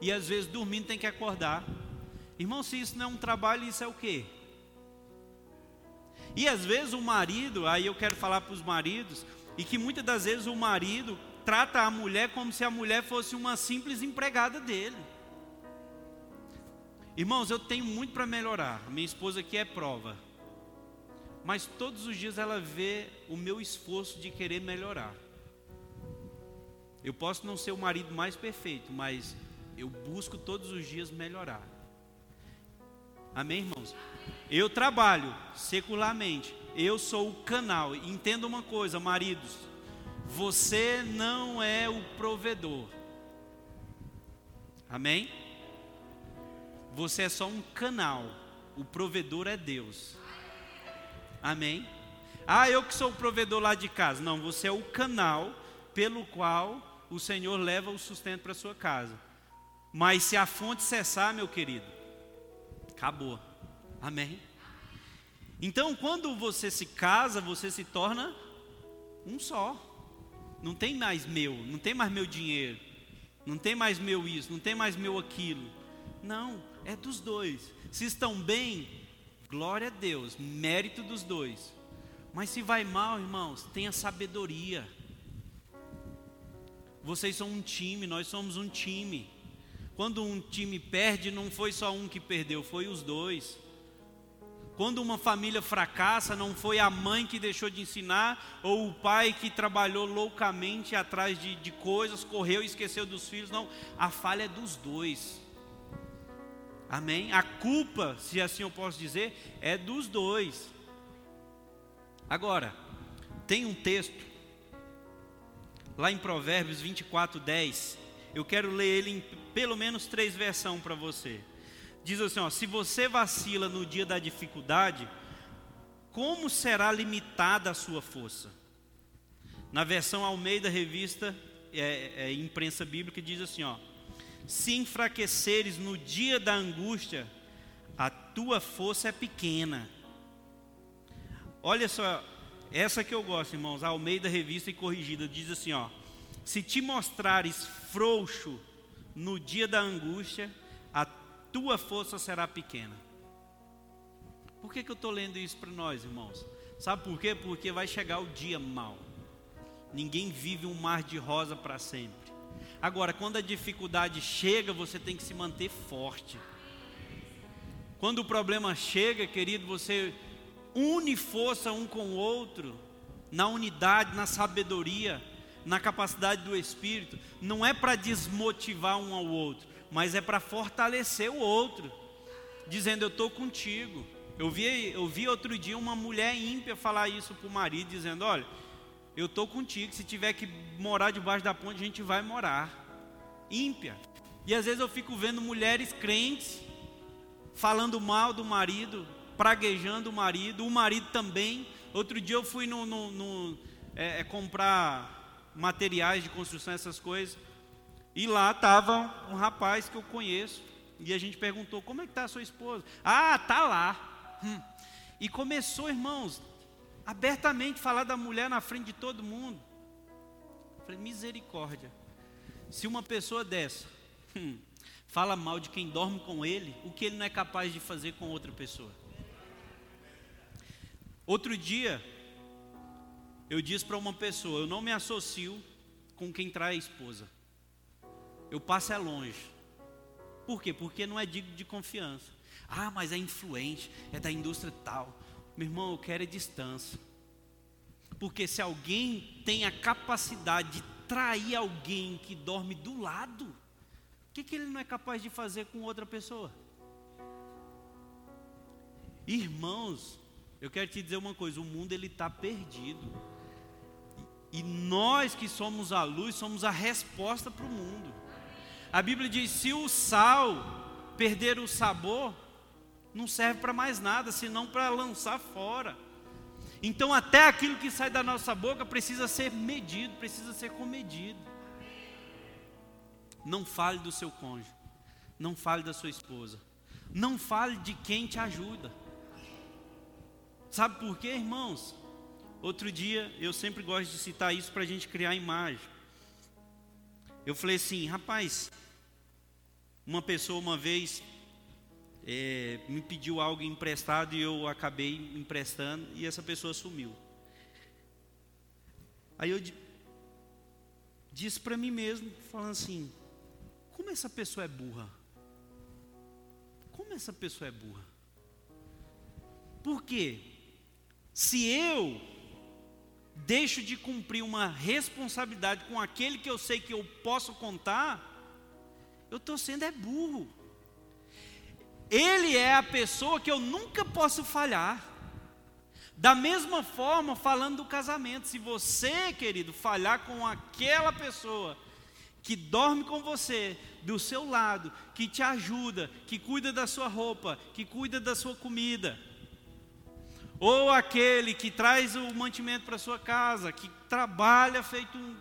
E às vezes dormindo tem que acordar. Irmão, se isso não é um trabalho, isso é o quê? E às vezes o marido, aí eu quero falar para os maridos, e que muitas das vezes o marido trata a mulher como se a mulher fosse uma simples empregada dele. Irmãos, eu tenho muito para melhorar. Minha esposa aqui é prova. Mas todos os dias ela vê o meu esforço de querer melhorar. Eu posso não ser o marido mais perfeito, mas eu busco todos os dias melhorar. Amém, irmãos? Eu trabalho secularmente. Eu sou o canal. Entenda uma coisa, maridos. Você não é o provedor. Amém? Você é só um canal. O provedor é Deus. Amém? Ah, eu que sou o provedor lá de casa. Não, você é o canal pelo qual o Senhor leva o sustento para sua casa. Mas se a fonte cessar, meu querido, acabou. Amém? Então, quando você se casa, você se torna um só. Não tem mais meu, não tem mais meu dinheiro, não tem mais meu isso, não tem mais meu aquilo. Não, é dos dois. Se estão bem, glória a Deus, mérito dos dois. Mas se vai mal, irmãos, tenha sabedoria. Vocês são um time, nós somos um time. Quando um time perde, não foi só um que perdeu, foi os dois. Quando uma família fracassa, não foi a mãe que deixou de ensinar ou o pai que trabalhou loucamente atrás de, de coisas, correu e esqueceu dos filhos. Não, a falha é dos dois. Amém? A culpa, se assim eu posso dizer, é dos dois. Agora, tem um texto, lá em Provérbios 24, 10. Eu quero ler ele em pelo menos três versões para você. Diz assim: ó, se você vacila no dia da dificuldade, como será limitada a sua força? Na versão Almeida Revista, é, é, imprensa bíblica, diz assim: ó, se enfraqueceres no dia da angústia, a tua força é pequena. Olha só, essa que eu gosto, irmãos, Almeida Revista e Corrigida, diz assim: ó, se te mostrares frouxo no dia da angústia, tua força será pequena. Por que, que eu estou lendo isso para nós, irmãos? Sabe por quê? Porque vai chegar o dia mal. Ninguém vive um mar de rosa para sempre. Agora, quando a dificuldade chega, você tem que se manter forte. Quando o problema chega, querido, você une força um com o outro, na unidade, na sabedoria, na capacidade do Espírito. Não é para desmotivar um ao outro, mas é para fortalecer o outro, dizendo: Eu estou contigo. Eu vi, eu vi outro dia uma mulher ímpia falar isso para o marido, dizendo: Olha eu estou contigo. Se tiver que morar debaixo da ponte, a gente vai morar. Ímpia. E às vezes eu fico vendo mulheres crentes falando mal do marido, praguejando o marido, o marido também. Outro dia eu fui no, no, no é, é, comprar materiais de construção, essas coisas, e lá estava um rapaz que eu conheço. E a gente perguntou: como é que está a sua esposa? Ah, tá lá. Hum. E começou, irmãos, abertamente falar da mulher na frente de todo mundo. falei, misericórdia. Se uma pessoa dessa hum, fala mal de quem dorme com ele, o que ele não é capaz de fazer com outra pessoa? Outro dia, eu disse para uma pessoa: eu não me associo com quem trai a esposa. Eu passo é longe. Por quê? Porque não é digno de confiança. Ah, mas é influente, é da indústria tal. Meu irmão, eu quero é distância. Porque se alguém tem a capacidade de trair alguém que dorme do lado, o que, que ele não é capaz de fazer com outra pessoa? Irmãos, eu quero te dizer uma coisa: o mundo ele está perdido. E nós que somos a luz, somos a resposta para o mundo. A Bíblia diz: se o sal perder o sabor, não serve para mais nada, senão para lançar fora. Então, até aquilo que sai da nossa boca precisa ser medido, precisa ser comedido. Não fale do seu cônjuge, não fale da sua esposa, não fale de quem te ajuda. Sabe por quê, irmãos? Outro dia, eu sempre gosto de citar isso para a gente criar imagem. Eu falei assim, rapaz, uma pessoa uma vez é, me pediu algo emprestado e eu acabei emprestando e essa pessoa sumiu. Aí eu disse para mim mesmo, falando assim: como essa pessoa é burra? Como essa pessoa é burra? Por quê? Se eu deixo de cumprir uma responsabilidade com aquele que eu sei que eu posso contar, eu estou sendo é burro. Ele é a pessoa que eu nunca posso falhar. Da mesma forma, falando do casamento, se você, querido, falhar com aquela pessoa que dorme com você, do seu lado, que te ajuda, que cuida da sua roupa, que cuida da sua comida, ou aquele que traz o mantimento para sua casa, que trabalha feito um,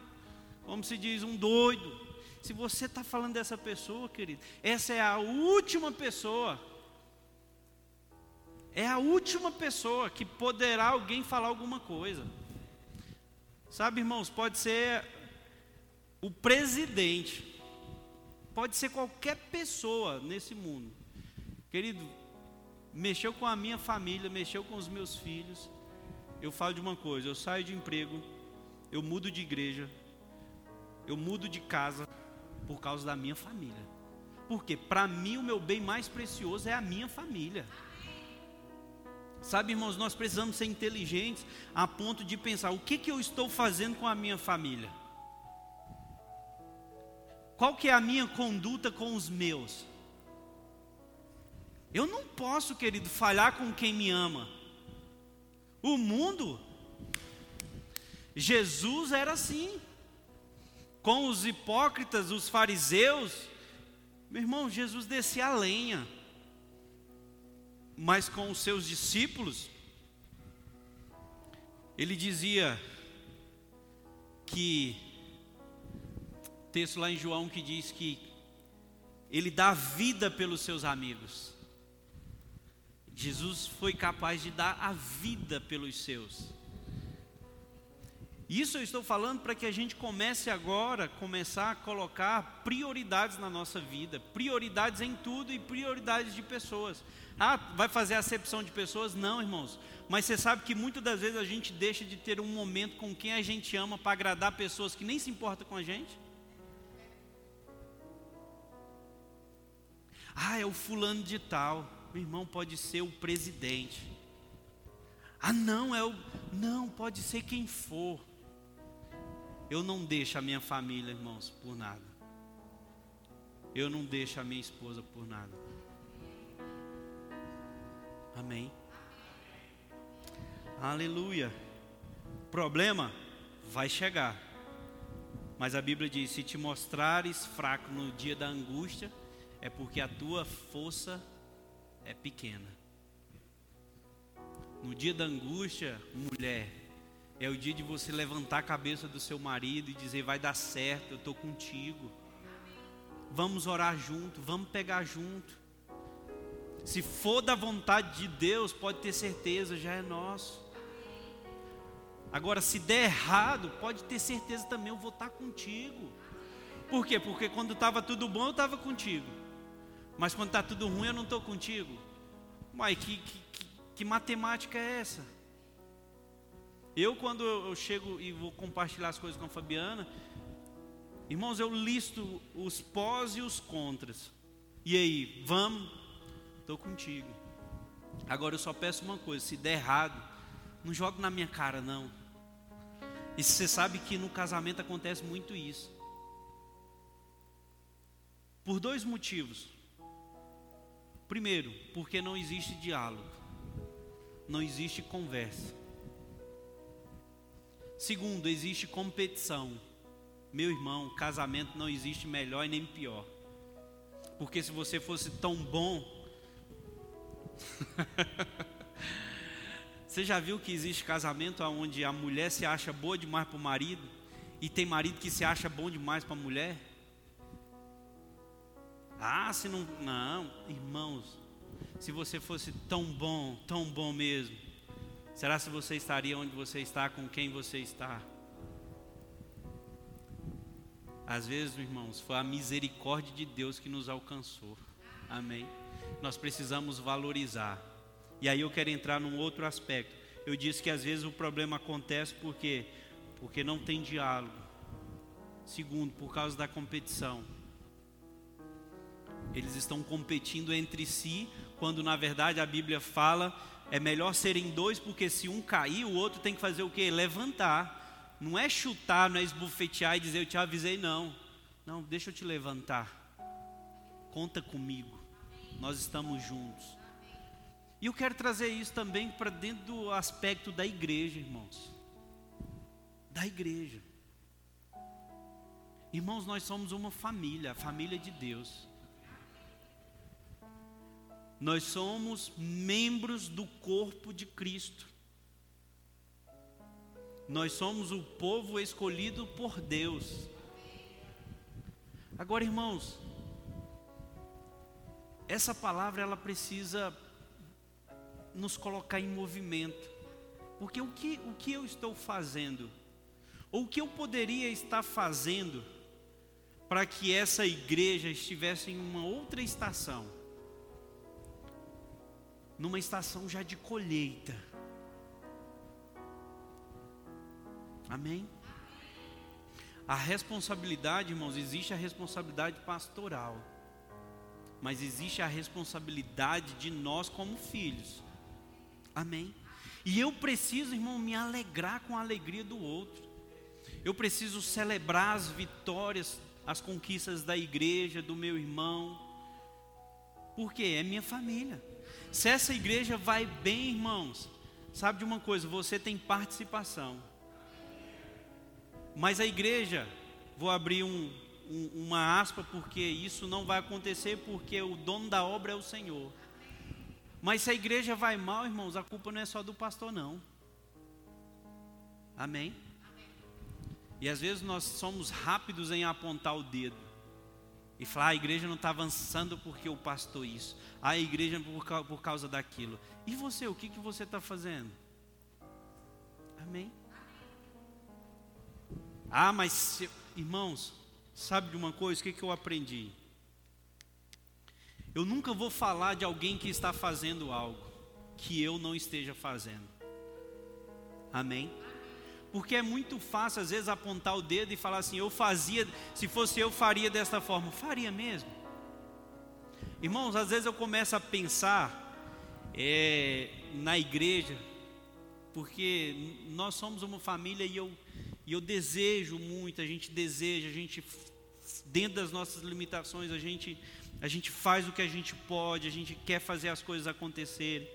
como se diz, um doido, se você está falando dessa pessoa, querido, essa é a última pessoa. É a última pessoa que poderá alguém falar alguma coisa. Sabe, irmãos, pode ser o presidente, pode ser qualquer pessoa nesse mundo. Querido, mexeu com a minha família, mexeu com os meus filhos. Eu falo de uma coisa: eu saio de emprego, eu mudo de igreja, eu mudo de casa, por causa da minha família. Porque para mim o meu bem mais precioso é a minha família. Sabe, irmãos, nós precisamos ser inteligentes a ponto de pensar: o que, que eu estou fazendo com a minha família? Qual que é a minha conduta com os meus? Eu não posso, querido, falhar com quem me ama. O mundo, Jesus era assim com os hipócritas, os fariseus, meu irmão, Jesus descia a lenha, mas com os seus discípulos, ele dizia que, texto lá em João que diz que ele dá vida pelos seus amigos. Jesus foi capaz de dar a vida pelos seus. Isso eu estou falando para que a gente comece agora, começar a colocar prioridades na nossa vida, prioridades em tudo e prioridades de pessoas. Ah, vai fazer acepção de pessoas? Não, irmãos. Mas você sabe que muitas das vezes a gente deixa de ter um momento com quem a gente ama para agradar pessoas que nem se importam com a gente? Ah, é o fulano de tal. Meu irmão, pode ser o presidente. Ah, não, é o. Não, pode ser quem for. Eu não deixo a minha família, irmãos, por nada. Eu não deixo a minha esposa por nada. Amém. Aleluia. Problema vai chegar. Mas a Bíblia diz: se te mostrares fraco no dia da angústia, é porque a tua força é pequena. No dia da angústia, mulher, é o dia de você levantar a cabeça do seu marido e dizer: vai dar certo, eu estou contigo. Vamos orar junto, vamos pegar junto. Se for da vontade de Deus, pode ter certeza, já é nosso. Agora, se der errado, pode ter certeza também, eu vou estar contigo. Por quê? Porque quando estava tudo bom, eu estava contigo. Mas quando está tudo ruim, eu não estou contigo. Mas que, que, que matemática é essa? Eu, quando eu chego e vou compartilhar as coisas com a Fabiana, irmãos, eu listo os pós e os contras. E aí, vamos? Estou contigo. Agora eu só peço uma coisa: se der errado, não jogue na minha cara, não. E você sabe que no casamento acontece muito isso. Por dois motivos. Primeiro, porque não existe diálogo, não existe conversa. Segundo, existe competição. Meu irmão, casamento não existe melhor e nem pior. Porque se você fosse tão bom. você já viu que existe casamento onde a mulher se acha boa demais para o marido? E tem marido que se acha bom demais para a mulher? Ah, se não. Não, irmãos. Se você fosse tão bom, tão bom mesmo, será se você estaria onde você está, com quem você está? Às vezes, irmãos, foi a misericórdia de Deus que nos alcançou. Amém. Nós precisamos valorizar. E aí eu quero entrar num outro aspecto. Eu disse que às vezes o problema acontece porque porque não tem diálogo. Segundo, por causa da competição. Eles estão competindo entre si, quando na verdade a Bíblia fala é melhor serem dois, porque se um cair, o outro tem que fazer o quê? Levantar. Não é chutar, não é esbufetear e dizer eu te avisei, não. Não, deixa eu te levantar. Conta comigo. Nós estamos juntos. E eu quero trazer isso também para dentro do aspecto da igreja, irmãos. Da igreja. Irmãos, nós somos uma família, a família de Deus. Nós somos membros do corpo de Cristo. Nós somos o povo escolhido por Deus. Agora, irmãos, essa palavra ela precisa nos colocar em movimento. Porque o que, o que eu estou fazendo, ou o que eu poderia estar fazendo, para que essa igreja estivesse em uma outra estação, numa estação já de colheita, Amém? A responsabilidade, irmãos, existe a responsabilidade pastoral, mas existe a responsabilidade de nós como filhos. Amém? E eu preciso, irmão, me alegrar com a alegria do outro. Eu preciso celebrar as vitórias, as conquistas da igreja, do meu irmão. Porque é minha família. Se essa igreja vai bem, irmãos, sabe de uma coisa, você tem participação. Mas a igreja, vou abrir um, um, uma aspa, porque isso não vai acontecer, porque o dono da obra é o Senhor. Mas se a igreja vai mal, irmãos, a culpa não é só do pastor, não. Amém? E às vezes nós somos rápidos em apontar o dedo e falar: ah, a igreja não está avançando porque o pastor isso, ah, a igreja por, por causa daquilo. E você, o que, que você está fazendo? Amém? Ah, mas se, irmãos, sabe de uma coisa? O que, que eu aprendi? Eu nunca vou falar de alguém que está fazendo algo que eu não esteja fazendo. Amém? Porque é muito fácil às vezes apontar o dedo e falar assim: eu fazia, se fosse eu faria desta forma. Faria mesmo. Irmãos, às vezes eu começo a pensar é, na igreja, porque nós somos uma família e eu e eu desejo muito, a gente deseja, a gente dentro das nossas limitações, a gente a gente faz o que a gente pode, a gente quer fazer as coisas acontecerem.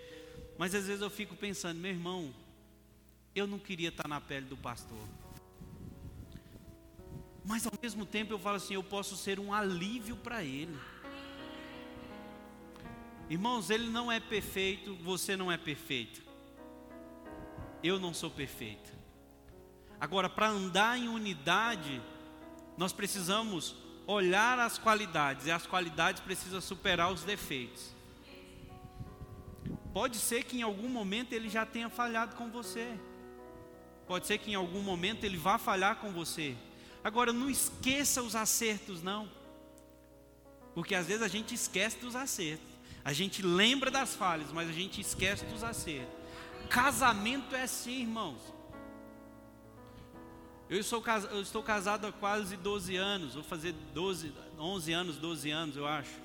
Mas às vezes eu fico pensando, meu irmão, eu não queria estar na pele do pastor. Mas ao mesmo tempo eu falo assim, eu posso ser um alívio para ele. Irmãos, ele não é perfeito, você não é perfeito. Eu não sou perfeito. Agora, para andar em unidade, nós precisamos olhar as qualidades, e as qualidades precisam superar os defeitos. Pode ser que em algum momento ele já tenha falhado com você. Pode ser que em algum momento ele vá falhar com você. Agora não esqueça os acertos, não. Porque às vezes a gente esquece dos acertos. A gente lembra das falhas, mas a gente esquece dos acertos. Casamento é assim, irmãos. Eu, sou, eu estou casado há quase 12 anos, vou fazer 12, 11 anos, 12 anos, eu acho.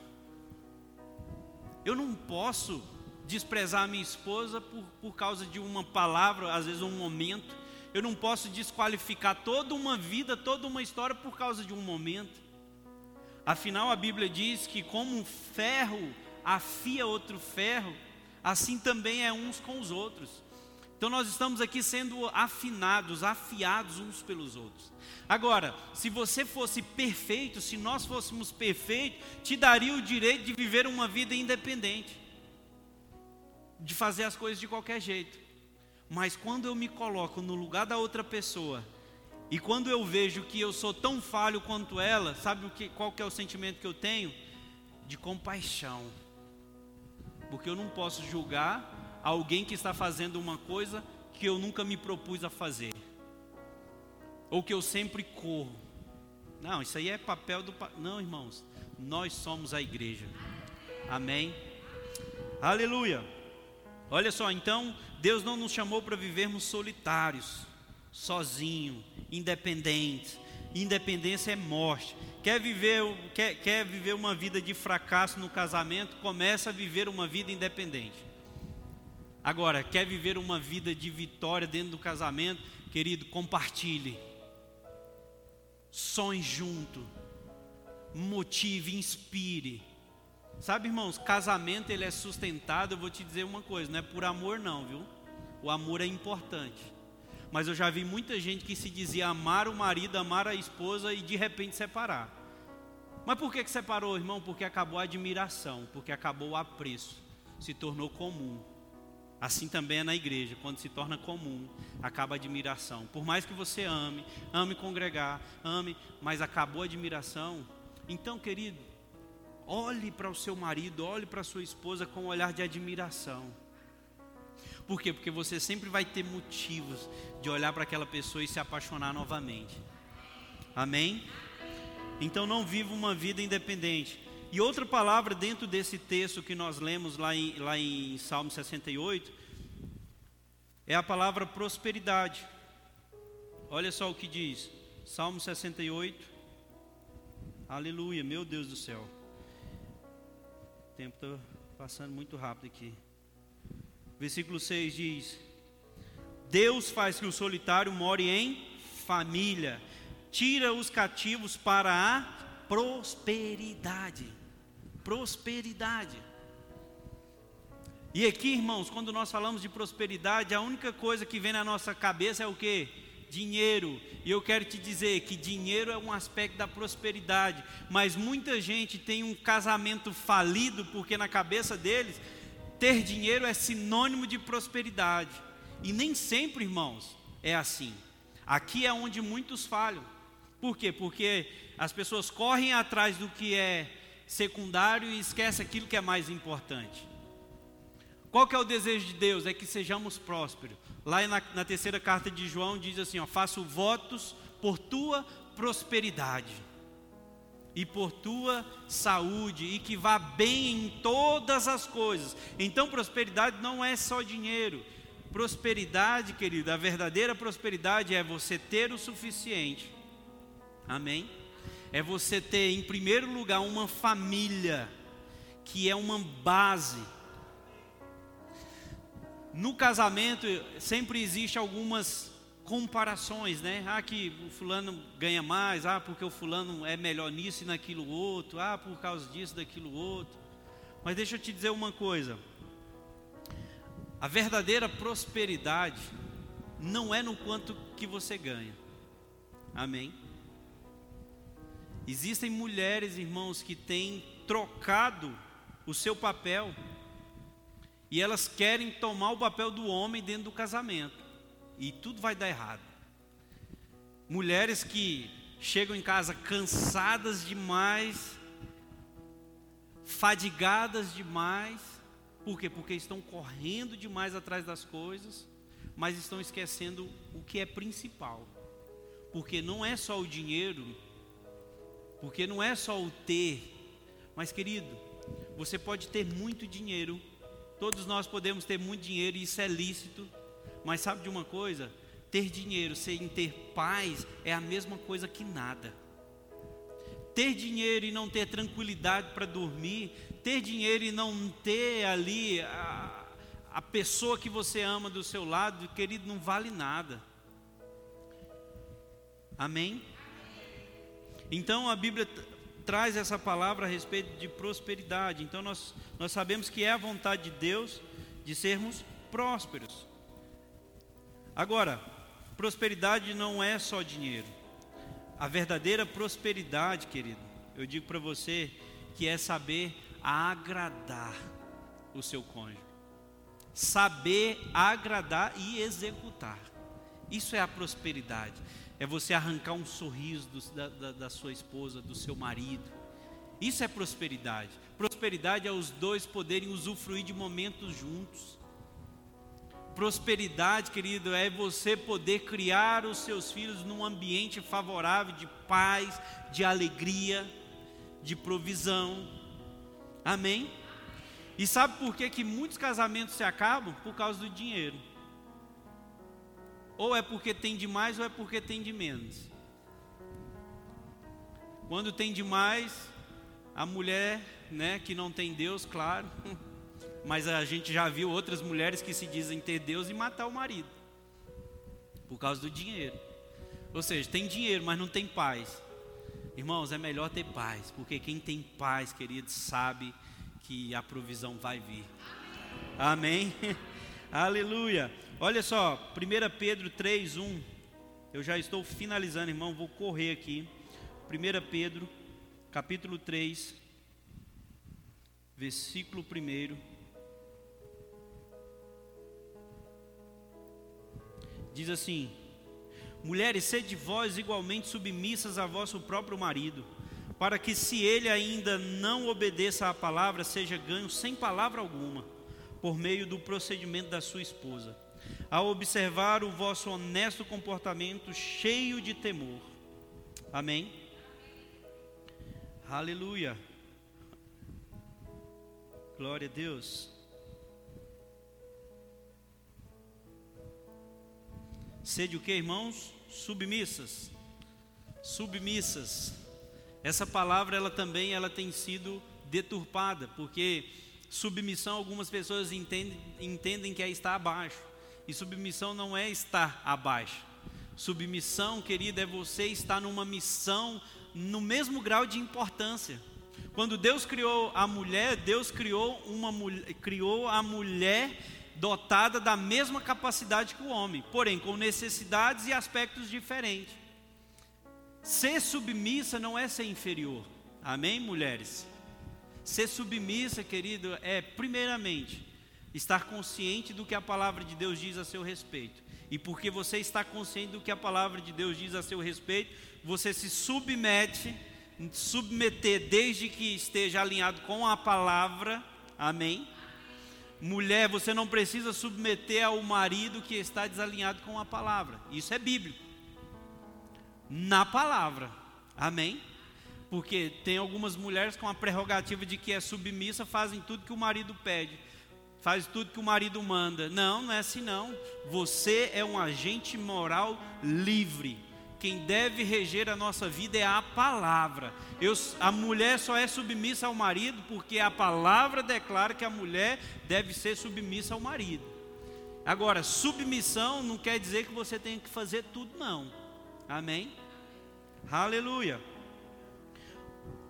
Eu não posso desprezar minha esposa por, por causa de uma palavra, às vezes um momento. Eu não posso desqualificar toda uma vida, toda uma história por causa de um momento. Afinal, a Bíblia diz que como um ferro afia outro ferro, assim também é uns com os outros. Então nós estamos aqui sendo afinados, afiados uns pelos outros. Agora, se você fosse perfeito, se nós fôssemos perfeitos, te daria o direito de viver uma vida independente, de fazer as coisas de qualquer jeito. Mas quando eu me coloco no lugar da outra pessoa, e quando eu vejo que eu sou tão falho quanto ela, sabe o que, qual que é o sentimento que eu tenho? De compaixão. Porque eu não posso julgar alguém que está fazendo uma coisa que eu nunca me propus a fazer. Ou que eu sempre corro. Não, isso aí é papel do. Não, irmãos. Nós somos a igreja. Amém. Aleluia. Olha só, então, Deus não nos chamou para vivermos solitários sozinho, independente. Independência é morte. Quer viver, quer, quer viver uma vida de fracasso no casamento? Começa a viver uma vida independente. Agora, quer viver uma vida de vitória dentro do casamento? Querido, compartilhe. Sonhe junto. Motive, inspire. Sabe, irmãos, casamento ele é sustentado, eu vou te dizer uma coisa, não é por amor não, viu? O amor é importante mas eu já vi muita gente que se dizia amar o marido, amar a esposa e de repente separar. Mas por que, que separou, irmão? Porque acabou a admiração, porque acabou o apreço, se tornou comum. Assim também é na igreja, quando se torna comum, acaba a admiração. Por mais que você ame, ame congregar, ame, mas acabou a admiração. Então, querido, olhe para o seu marido, olhe para a sua esposa com um olhar de admiração. Por quê? Porque você sempre vai ter motivos de olhar para aquela pessoa e se apaixonar novamente. Amém? Então não viva uma vida independente. E outra palavra dentro desse texto que nós lemos lá em, lá em Salmo 68 é a palavra prosperidade. Olha só o que diz, Salmo 68. Aleluia, meu Deus do céu. Tempo está passando muito rápido aqui. Versículo 6 diz: Deus faz que o solitário more em família, tira os cativos para a prosperidade. Prosperidade. E aqui, irmãos, quando nós falamos de prosperidade, a única coisa que vem na nossa cabeça é o que? Dinheiro. E eu quero te dizer que dinheiro é um aspecto da prosperidade, mas muita gente tem um casamento falido porque na cabeça deles ter dinheiro é sinônimo de prosperidade. E nem sempre, irmãos, é assim. Aqui é onde muitos falham. Por quê? Porque as pessoas correm atrás do que é secundário e esquecem aquilo que é mais importante. Qual que é o desejo de Deus? É que sejamos prósperos. Lá na, na terceira carta de João diz assim: ó, faço votos por tua prosperidade e por tua saúde, e que vá bem em todas as coisas. Então, prosperidade não é só dinheiro. Prosperidade, querido, a verdadeira prosperidade é você ter o suficiente. Amém? É você ter, em primeiro lugar, uma família, que é uma base. No casamento, sempre existe algumas comparações, né? Ah, que o fulano ganha mais, ah, porque o fulano é melhor nisso e naquilo outro, ah, por causa disso, daquilo outro. Mas deixa eu te dizer uma coisa. A verdadeira prosperidade não é no quanto que você ganha. Amém. Existem mulheres, irmãos, que têm trocado o seu papel e elas querem tomar o papel do homem dentro do casamento e tudo vai dar errado. Mulheres que chegam em casa cansadas demais, fadigadas demais, por quê? Porque estão correndo demais atrás das coisas, mas estão esquecendo o que é principal. Porque não é só o dinheiro, porque não é só o ter, mas querido, você pode ter muito dinheiro, todos nós podemos ter muito dinheiro e isso é lícito, mas sabe de uma coisa? Ter dinheiro sem ter paz é a mesma coisa que nada. Ter dinheiro e não ter tranquilidade para dormir, ter dinheiro e não ter ali a, a pessoa que você ama do seu lado, querido, não vale nada. Amém? Então a Bíblia traz essa palavra a respeito de prosperidade. Então nós, nós sabemos que é a vontade de Deus de sermos prósperos. Agora, prosperidade não é só dinheiro. A verdadeira prosperidade, querido, eu digo para você que é saber agradar o seu cônjuge. Saber agradar e executar. Isso é a prosperidade. É você arrancar um sorriso do, da, da, da sua esposa, do seu marido. Isso é prosperidade. Prosperidade é os dois poderem usufruir de momentos juntos. Prosperidade, querido, é você poder criar os seus filhos num ambiente favorável de paz, de alegria, de provisão. Amém? E sabe por que, que muitos casamentos se acabam? Por causa do dinheiro. Ou é porque tem demais ou é porque tem de menos. Quando tem demais, a mulher, né, que não tem Deus, claro, mas a gente já viu outras mulheres que se dizem ter Deus e matar o marido por causa do dinheiro. Ou seja, tem dinheiro, mas não tem paz. Irmãos, é melhor ter paz, porque quem tem paz, querido, sabe que a provisão vai vir. Amém? Aleluia. Olha só, 1 Pedro 3, 1. Eu já estou finalizando, irmão, vou correr aqui. 1 Pedro, capítulo 3, versículo 1. Diz assim: Mulheres, sede vós igualmente submissas a vosso próprio marido, para que, se ele ainda não obedeça à palavra, seja ganho sem palavra alguma, por meio do procedimento da sua esposa a observar o vosso honesto comportamento cheio de temor. Amém? Aleluia. Glória a Deus. Sede o que, irmãos? Submissas. Submissas. Essa palavra ela também ela tem sido deturpada, porque submissão algumas pessoas entendem, entendem que é estar abaixo. E submissão não é estar abaixo. Submissão, querida, é você estar numa missão no mesmo grau de importância. Quando Deus criou a mulher, Deus criou, uma, criou a mulher dotada da mesma capacidade que o homem, porém com necessidades e aspectos diferentes. Ser submissa não é ser inferior. Amém, mulheres? Ser submissa, querido, é primeiramente estar consciente do que a palavra de Deus diz a seu respeito. E porque você está consciente do que a palavra de Deus diz a seu respeito, você se submete, submeter desde que esteja alinhado com a palavra. Amém? Mulher, você não precisa submeter ao marido que está desalinhado com a palavra. Isso é bíblico. Na palavra. Amém? Porque tem algumas mulheres com a prerrogativa de que é submissa, fazem tudo que o marido pede faz tudo que o marido manda. Não, não é assim não. Você é um agente moral livre. Quem deve reger a nossa vida é a palavra. Eu, a mulher só é submissa ao marido porque a palavra declara que a mulher deve ser submissa ao marido. Agora, submissão não quer dizer que você tem que fazer tudo, não. Amém? Aleluia.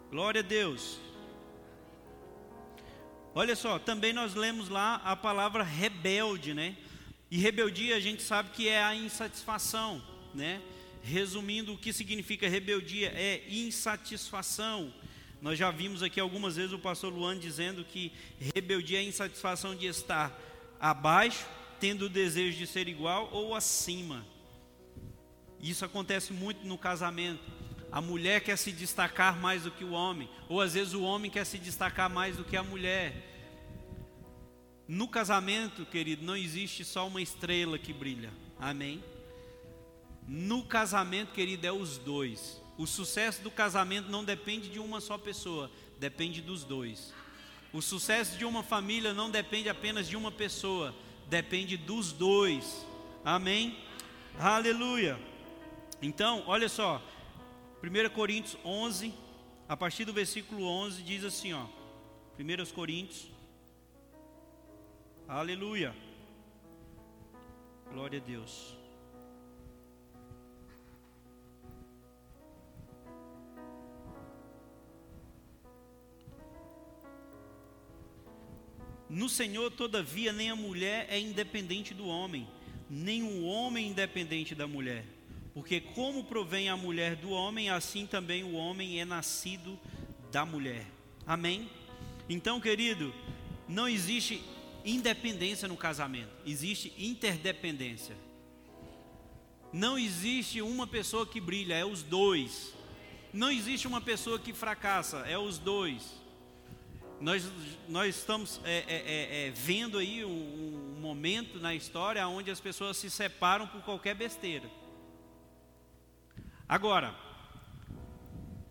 Glória a Deus. Olha só, também nós lemos lá a palavra rebelde, né? E rebeldia a gente sabe que é a insatisfação, né? Resumindo, o que significa rebeldia é insatisfação. Nós já vimos aqui algumas vezes o pastor Luan dizendo que rebeldia é a insatisfação de estar abaixo, tendo o desejo de ser igual ou acima. Isso acontece muito no casamento. A mulher quer se destacar mais do que o homem, ou às vezes o homem quer se destacar mais do que a mulher. No casamento, querido, não existe só uma estrela que brilha. Amém? No casamento, querido, é os dois. O sucesso do casamento não depende de uma só pessoa, depende dos dois. O sucesso de uma família não depende apenas de uma pessoa, depende dos dois. Amém? Aleluia. Então, olha só, 1 Coríntios 11, a partir do versículo 11, diz assim: ó, 1 Coríntios, aleluia, glória a Deus. No Senhor, todavia, nem a mulher é independente do homem, nem o homem independente da mulher. Porque como provém a mulher do homem, assim também o homem é nascido da mulher. Amém? Então, querido, não existe independência no casamento, existe interdependência. Não existe uma pessoa que brilha, é os dois. Não existe uma pessoa que fracassa, é os dois. Nós, nós estamos é, é, é, é vendo aí um, um momento na história onde as pessoas se separam por qualquer besteira. Agora,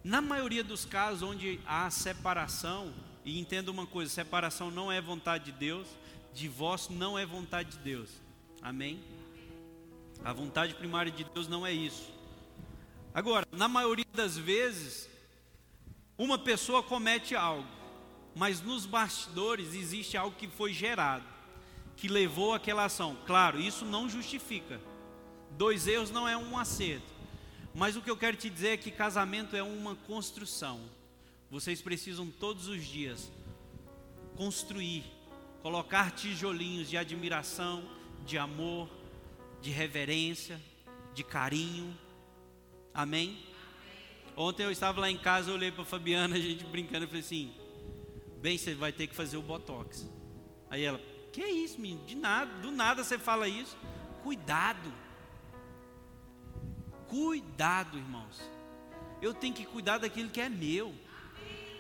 na maioria dos casos onde há separação, e entenda uma coisa: separação não é vontade de Deus, divórcio não é vontade de Deus. Amém? A vontade primária de Deus não é isso. Agora, na maioria das vezes, uma pessoa comete algo mas nos bastidores existe algo que foi gerado, que levou àquela ação. Claro, isso não justifica. Dois erros não é um acerto. Mas o que eu quero te dizer é que casamento é uma construção. Vocês precisam todos os dias construir, colocar tijolinhos de admiração, de amor, de reverência, de carinho. Amém? Ontem eu estava lá em casa, eu olhei para a Fabiana, a gente brincando, e falei assim: Bem, você vai ter que fazer o botox. Aí ela, que isso, menino? De nada, do nada você fala isso. Cuidado. Cuidado, irmãos. Eu tenho que cuidar daquilo que é meu.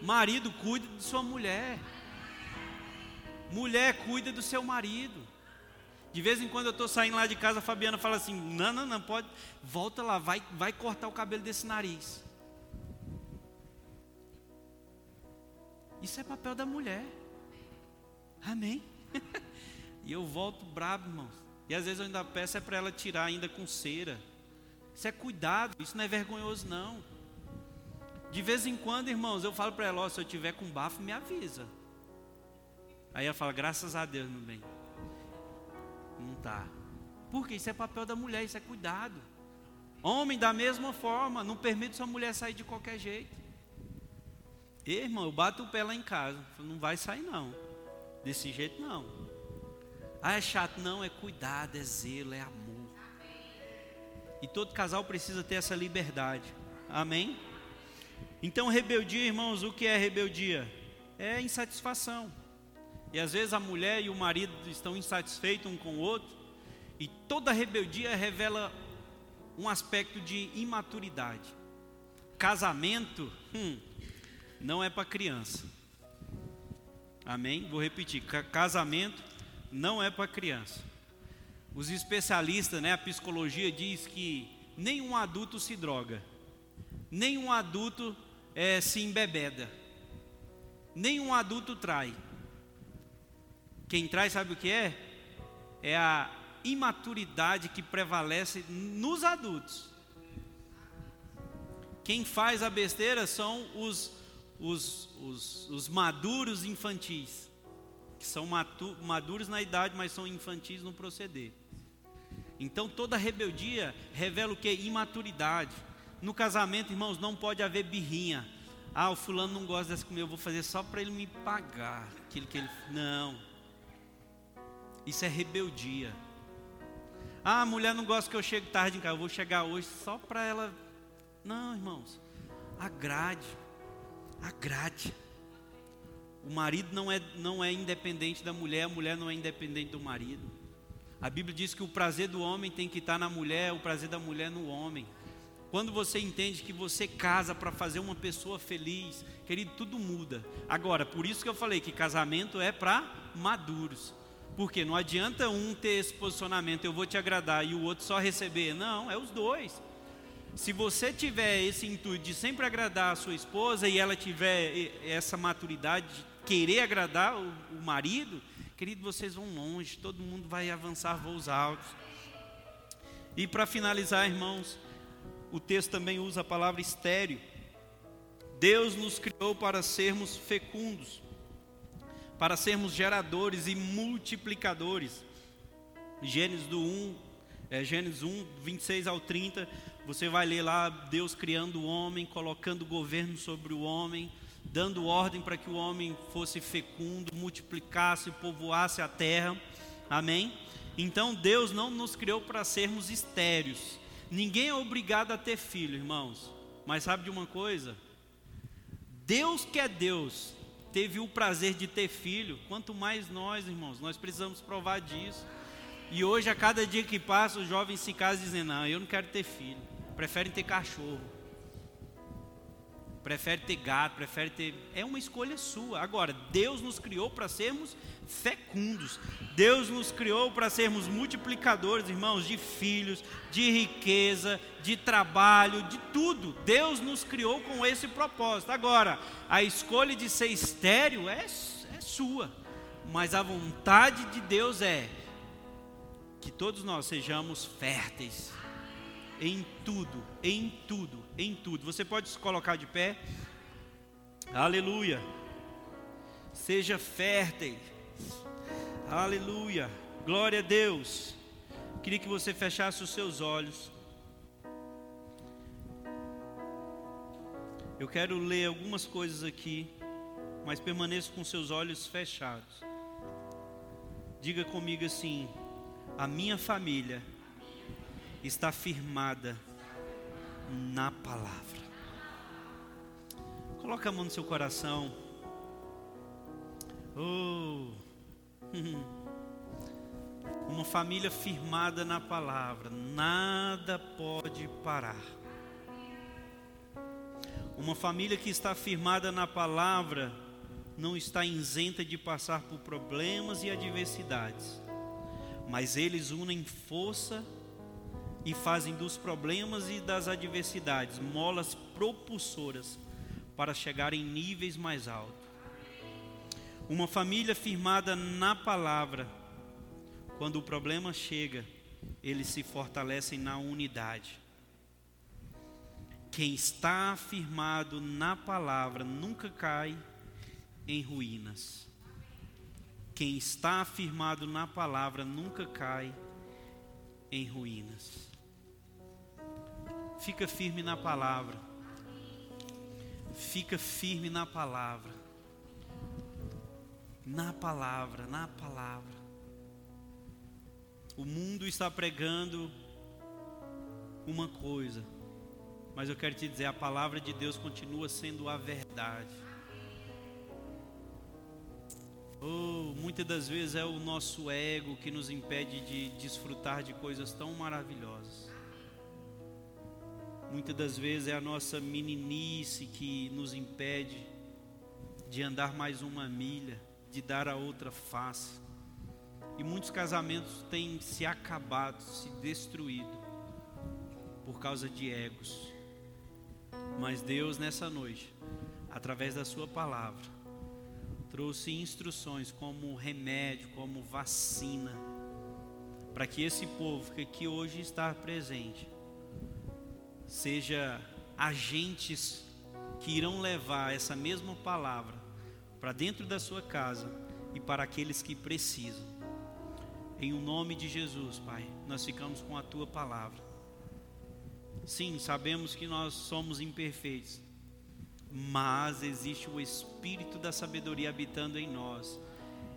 Marido, cuida de sua mulher. Mulher, cuida do seu marido. De vez em quando eu estou saindo lá de casa, a Fabiana fala assim: não, não, não, pode, volta lá, vai, vai cortar o cabelo desse nariz. Isso é papel da mulher. Amém? e eu volto brabo, irmãos. E às vezes eu ainda peço é para ela tirar ainda com cera. Isso é cuidado, isso não é vergonhoso não. De vez em quando, irmãos, eu falo para ela, oh, se eu tiver com bafo, me avisa. Aí ela fala, graças a Deus, meu bem. Não tá. Porque isso é papel da mulher, isso é cuidado. Homem, da mesma forma, não permite sua mulher sair de qualquer jeito. E, irmão, eu bato o pé lá em casa. Não vai sair não. Desse jeito não. Ah, é chato. Não, é cuidado, é zelo, é amor. E todo casal precisa ter essa liberdade. Amém? Então, rebeldia, irmãos, o que é rebeldia? É insatisfação. E às vezes a mulher e o marido estão insatisfeitos um com o outro. E toda rebeldia revela um aspecto de imaturidade. Casamento, hum, não é para criança. Amém? Vou repetir: casamento não é para criança. Os especialistas, né, a psicologia diz que nenhum adulto se droga, nenhum adulto é, se embebeda, nenhum adulto trai. Quem trai sabe o que é? É a imaturidade que prevalece nos adultos. Quem faz a besteira são os os, os, os maduros infantis, que são maduros na idade, mas são infantis no proceder. Então toda rebeldia revela o que? Imaturidade. No casamento, irmãos, não pode haver birrinha. Ah, o fulano não gosta dessa comida, eu vou fazer só para ele me pagar aquilo que ele. Não. Isso é rebeldia. Ah, a mulher não gosta que eu chegue tarde em casa, eu vou chegar hoje só para ela. Não, irmãos. Agrade agrade. O marido não é, não é independente da mulher, a mulher não é independente do marido. A Bíblia diz que o prazer do homem tem que estar na mulher, o prazer da mulher no homem. Quando você entende que você casa para fazer uma pessoa feliz, querido, tudo muda. Agora, por isso que eu falei que casamento é para maduros. Porque não adianta um ter esse posicionamento, eu vou te agradar, e o outro só receber. Não, é os dois. Se você tiver esse intuito de sempre agradar a sua esposa e ela tiver essa maturidade de querer agradar o, marido, querido, vocês vão longe, todo mundo vai avançar voos altos. E para finalizar, irmãos, o texto também usa a palavra estéreo. Deus nos criou para sermos fecundos, para sermos geradores e multiplicadores. Gênesis do 1, é, Gênesis 1, 26 ao 30, você vai ler lá Deus criando o homem, colocando governo sobre o homem, dando ordem para que o homem fosse fecundo, multiplicasse, povoasse a terra. Amém? Então Deus não nos criou para sermos estéreos. Ninguém é obrigado a ter filho, irmãos. Mas sabe de uma coisa? Deus que é Deus, teve o prazer de ter filho, quanto mais nós, irmãos, nós precisamos provar disso. E hoje, a cada dia que passa, os jovens se casam dizendo: Não, eu não quero ter filho, preferem ter cachorro prefere ter gato, prefere ter. É uma escolha sua. Agora, Deus nos criou para sermos fecundos. Deus nos criou para sermos multiplicadores, irmãos, de filhos, de riqueza, de trabalho, de tudo. Deus nos criou com esse propósito. Agora, a escolha de ser estéreo é, é sua. Mas a vontade de Deus é que todos nós sejamos férteis em tudo, em tudo, em tudo. Você pode se colocar de pé. Aleluia. Seja fértil. Aleluia. Glória a Deus. Queria que você fechasse os seus olhos. Eu quero ler algumas coisas aqui, mas permaneça com seus olhos fechados. Diga comigo assim: a minha família está firmada na palavra. Coloca a mão no seu coração. Oh. Uma família firmada na palavra, nada pode parar. Uma família que está firmada na palavra não está isenta de passar por problemas e adversidades, mas eles unem força e fazem dos problemas e das adversidades molas propulsoras para chegar em níveis mais altos. Uma família firmada na palavra, quando o problema chega, eles se fortalecem na unidade. Quem está firmado na palavra nunca cai em ruínas. Quem está firmado na palavra nunca cai em ruínas. Fica firme na palavra. Fica firme na palavra. Na palavra, na palavra. O mundo está pregando uma coisa, mas eu quero te dizer: a palavra de Deus continua sendo a verdade. Oh, muitas das vezes é o nosso ego que nos impede de desfrutar de coisas tão maravilhosas. Muitas das vezes é a nossa meninice que nos impede de andar mais uma milha, de dar a outra face. E muitos casamentos têm se acabado, se destruído por causa de egos. Mas Deus nessa noite, através da sua palavra, trouxe instruções como remédio, como vacina, para que esse povo que aqui hoje está presente seja agentes que irão levar essa mesma palavra para dentro da sua casa e para aqueles que precisam. Em o nome de Jesus, Pai, nós ficamos com a tua palavra. Sim, sabemos que nós somos imperfeitos, mas existe o Espírito da sabedoria habitando em nós,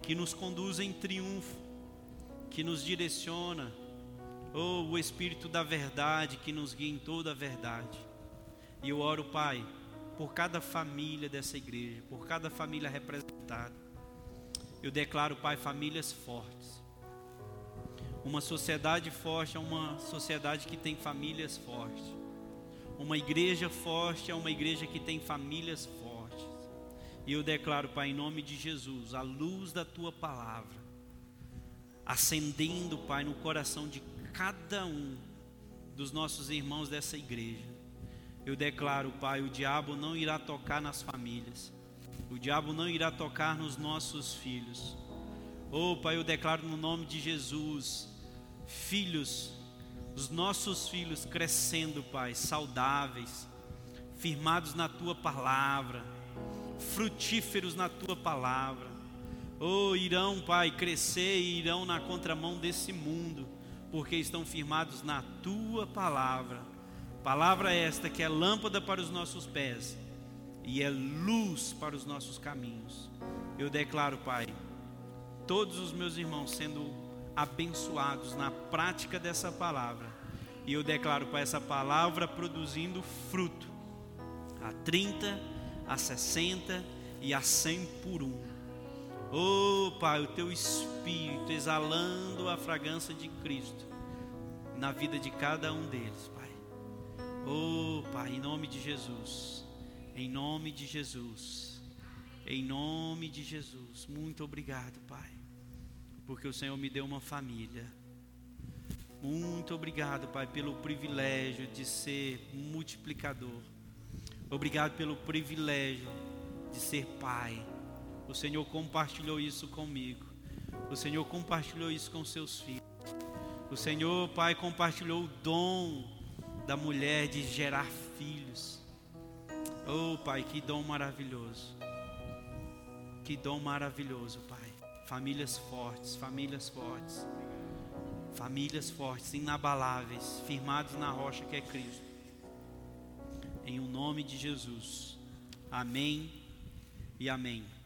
que nos conduz em triunfo, que nos direciona, Oh, o Espírito da verdade que nos guia em toda a verdade. E eu oro, Pai, por cada família dessa igreja, por cada família representada. Eu declaro, Pai, famílias fortes. Uma sociedade forte é uma sociedade que tem famílias fortes. Uma igreja forte é uma igreja que tem famílias fortes. E eu declaro, Pai, em nome de Jesus, a luz da tua palavra, acendendo, Pai, no coração de cada um dos nossos irmãos dessa igreja. Eu declaro, Pai, o diabo não irá tocar nas famílias. O diabo não irá tocar nos nossos filhos. Oh, Pai, eu declaro no nome de Jesus, filhos, os nossos filhos crescendo, Pai, saudáveis, firmados na tua palavra, frutíferos na tua palavra. Oh, irão, Pai, crescer e irão na contramão desse mundo porque estão firmados na tua palavra. Palavra esta que é lâmpada para os nossos pés e é luz para os nossos caminhos. Eu declaro, Pai, todos os meus irmãos sendo abençoados na prática dessa palavra. E eu declaro para essa palavra produzindo fruto a 30, a 60 e a 100 por um. Oh, Pai, o teu espírito exalando a fragrância de Cristo na vida de cada um deles, Pai. Oh, Pai, em nome de Jesus. Em nome de Jesus. Em nome de Jesus. Muito obrigado, Pai. Porque o Senhor me deu uma família. Muito obrigado, Pai, pelo privilégio de ser multiplicador. Obrigado pelo privilégio de ser pai. O Senhor compartilhou isso comigo. O Senhor compartilhou isso com seus filhos. O Senhor, Pai, compartilhou o dom da mulher de gerar filhos. Oh, Pai, que dom maravilhoso. Que dom maravilhoso, Pai. Famílias fortes, famílias fortes. Famílias fortes, inabaláveis, firmados na rocha que é Cristo. Em o nome de Jesus. Amém e amém.